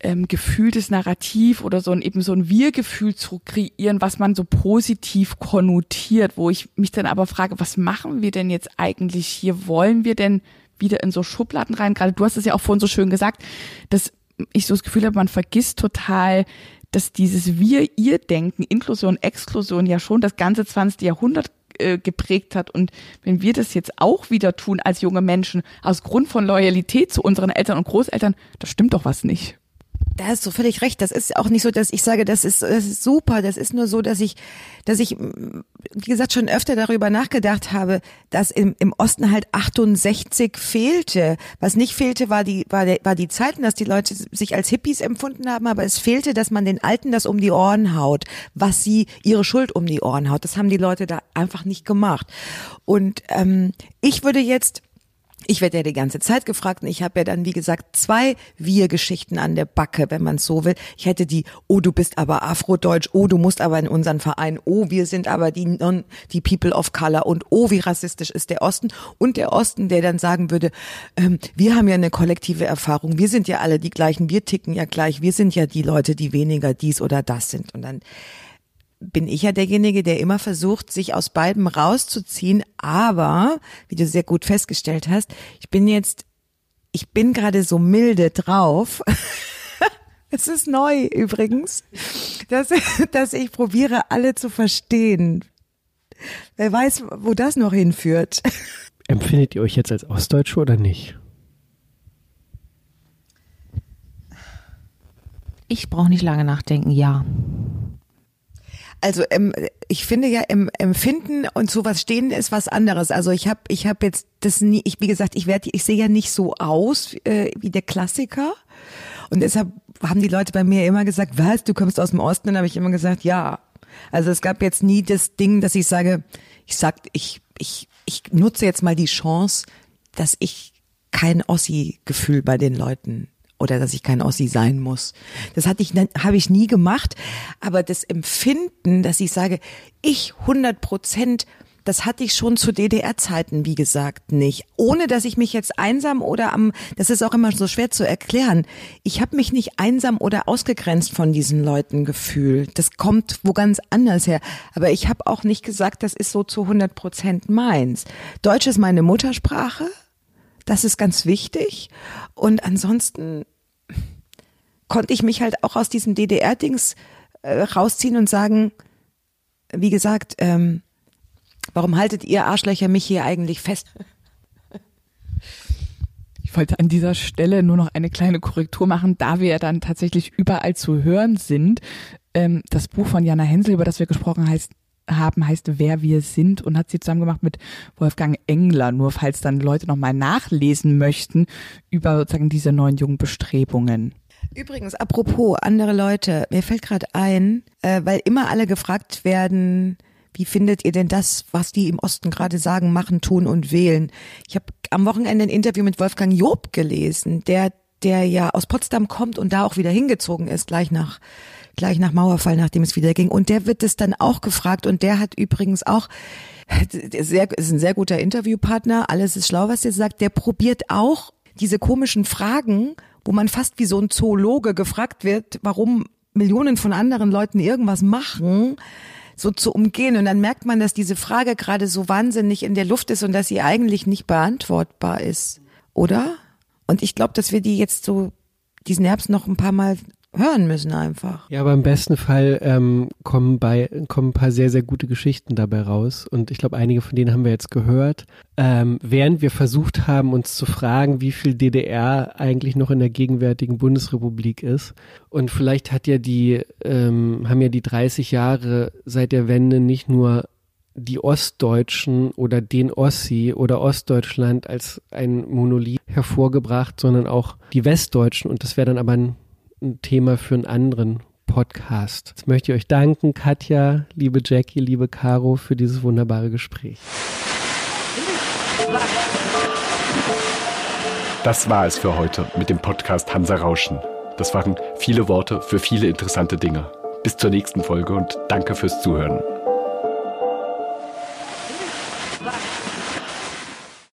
ähm, gefühltes Narrativ oder so ein eben so ein Wir-Gefühl zu kreieren, was man so positiv konnotiert, wo ich mich dann aber frage, was machen wir denn jetzt eigentlich hier? Wollen wir denn wieder in so Schubladen rein? Gerade du hast es ja auch vorhin so schön gesagt, dass ich so das Gefühl habe, man vergisst total, dass dieses Wir-Ihr-Denken, Inklusion, Exklusion ja schon das ganze 20. Jahrhundert äh, geprägt hat. Und wenn wir das jetzt auch wieder tun als junge Menschen, aus Grund von Loyalität zu unseren Eltern und Großeltern, da stimmt doch was nicht. Da hast du völlig recht. Das ist auch nicht so, dass ich sage, das ist, das ist super. Das ist nur so, dass ich, dass ich, wie gesagt, schon öfter darüber nachgedacht habe, dass im, im Osten halt 68 fehlte. Was nicht fehlte, war die, war, der, war die Zeiten, dass die Leute sich als Hippies empfunden haben, aber es fehlte, dass man den Alten das um die Ohren haut, was sie ihre Schuld um die Ohren haut. Das haben die Leute da einfach nicht gemacht. Und ähm, ich würde jetzt ich werde ja die ganze Zeit gefragt und ich habe ja dann, wie gesagt, zwei Wir-Geschichten an der Backe, wenn man es so will. Ich hätte die, oh, du bist aber Afrodeutsch, oh, du musst aber in unseren Verein, oh, wir sind aber die, non, die People of Color und oh, wie rassistisch ist der Osten und der Osten, der dann sagen würde, ähm, wir haben ja eine kollektive Erfahrung, wir sind ja alle die gleichen, wir ticken ja gleich, wir sind ja die Leute, die weniger dies oder das sind und dann bin ich ja derjenige, der immer versucht, sich aus beidem rauszuziehen. Aber, wie du sehr gut festgestellt hast, ich bin jetzt, ich bin gerade so milde drauf. es ist neu übrigens, dass, dass ich probiere, alle zu verstehen. Wer weiß, wo das noch hinführt. Empfindet ihr euch jetzt als Ostdeutsche oder nicht? Ich brauche nicht lange nachdenken, ja. Also ähm, ich finde ja im Empfinden und sowas stehen ist was anderes. Also ich habe ich habe jetzt das nie, ich wie gesagt, ich werde ich sehe ja nicht so aus äh, wie der Klassiker und deshalb haben die Leute bei mir immer gesagt, was, du kommst aus dem Osten? Dann habe ich immer gesagt, ja. Also es gab jetzt nie das Ding, dass ich sage, ich sag, ich ich ich nutze jetzt mal die Chance, dass ich kein Ossi-Gefühl bei den Leuten oder dass ich kein Ossi sein muss. Das hatte ich, habe ich nie gemacht. Aber das Empfinden, dass ich sage, ich 100 Prozent, das hatte ich schon zu DDR-Zeiten, wie gesagt, nicht. Ohne dass ich mich jetzt einsam oder am, das ist auch immer so schwer zu erklären. Ich habe mich nicht einsam oder ausgegrenzt von diesen Leuten gefühlt. Das kommt wo ganz anders her. Aber ich habe auch nicht gesagt, das ist so zu 100 Prozent meins. Deutsch ist meine Muttersprache. Das ist ganz wichtig. Und ansonsten konnte ich mich halt auch aus diesem DDR-Dings äh, rausziehen und sagen, wie gesagt, ähm, warum haltet ihr Arschlöcher mich hier eigentlich fest? Ich wollte an dieser Stelle nur noch eine kleine Korrektur machen, da wir ja dann tatsächlich überall zu hören sind. Ähm, das Buch von Jana Hensel, über das wir gesprochen heißt, haben, heißt Wer wir sind und hat sie zusammen gemacht mit Wolfgang Engler, nur falls dann Leute nochmal nachlesen möchten über sozusagen diese neuen jungen Bestrebungen. Übrigens, apropos andere Leute, mir fällt gerade ein, äh, weil immer alle gefragt werden, wie findet ihr denn das, was die im Osten gerade sagen, machen, tun und wählen? Ich habe am Wochenende ein Interview mit Wolfgang Job gelesen, der der ja aus Potsdam kommt und da auch wieder hingezogen ist, gleich nach gleich nach Mauerfall, nachdem es wieder ging. Und der wird es dann auch gefragt und der hat übrigens auch sehr, ist ein sehr guter Interviewpartner, alles ist schlau, was er sagt. Der probiert auch diese komischen Fragen, wo man fast wie so ein Zoologe gefragt wird, warum Millionen von anderen Leuten irgendwas machen, so zu umgehen. Und dann merkt man, dass diese Frage gerade so wahnsinnig in der Luft ist und dass sie eigentlich nicht beantwortbar ist. Oder? Und ich glaube, dass wir die jetzt so diesen Herbst noch ein paar Mal hören müssen einfach. Ja, aber im besten Fall ähm, kommen, bei, kommen ein paar sehr, sehr gute Geschichten dabei raus. Und ich glaube, einige von denen haben wir jetzt gehört. Ähm, während wir versucht haben, uns zu fragen, wie viel DDR eigentlich noch in der gegenwärtigen Bundesrepublik ist. Und vielleicht hat ja die, ähm, haben ja die 30 Jahre seit der Wende nicht nur die Ostdeutschen oder den Ossi oder Ostdeutschland als ein Monolith hervorgebracht, sondern auch die Westdeutschen. Und das wäre dann aber ein ein Thema für einen anderen Podcast. Jetzt möchte ich euch danken, Katja, liebe Jackie, liebe Caro, für dieses wunderbare Gespräch. Das war es für heute mit dem Podcast Hansa Rauschen. Das waren viele Worte für viele interessante Dinge. Bis zur nächsten Folge und danke fürs Zuhören.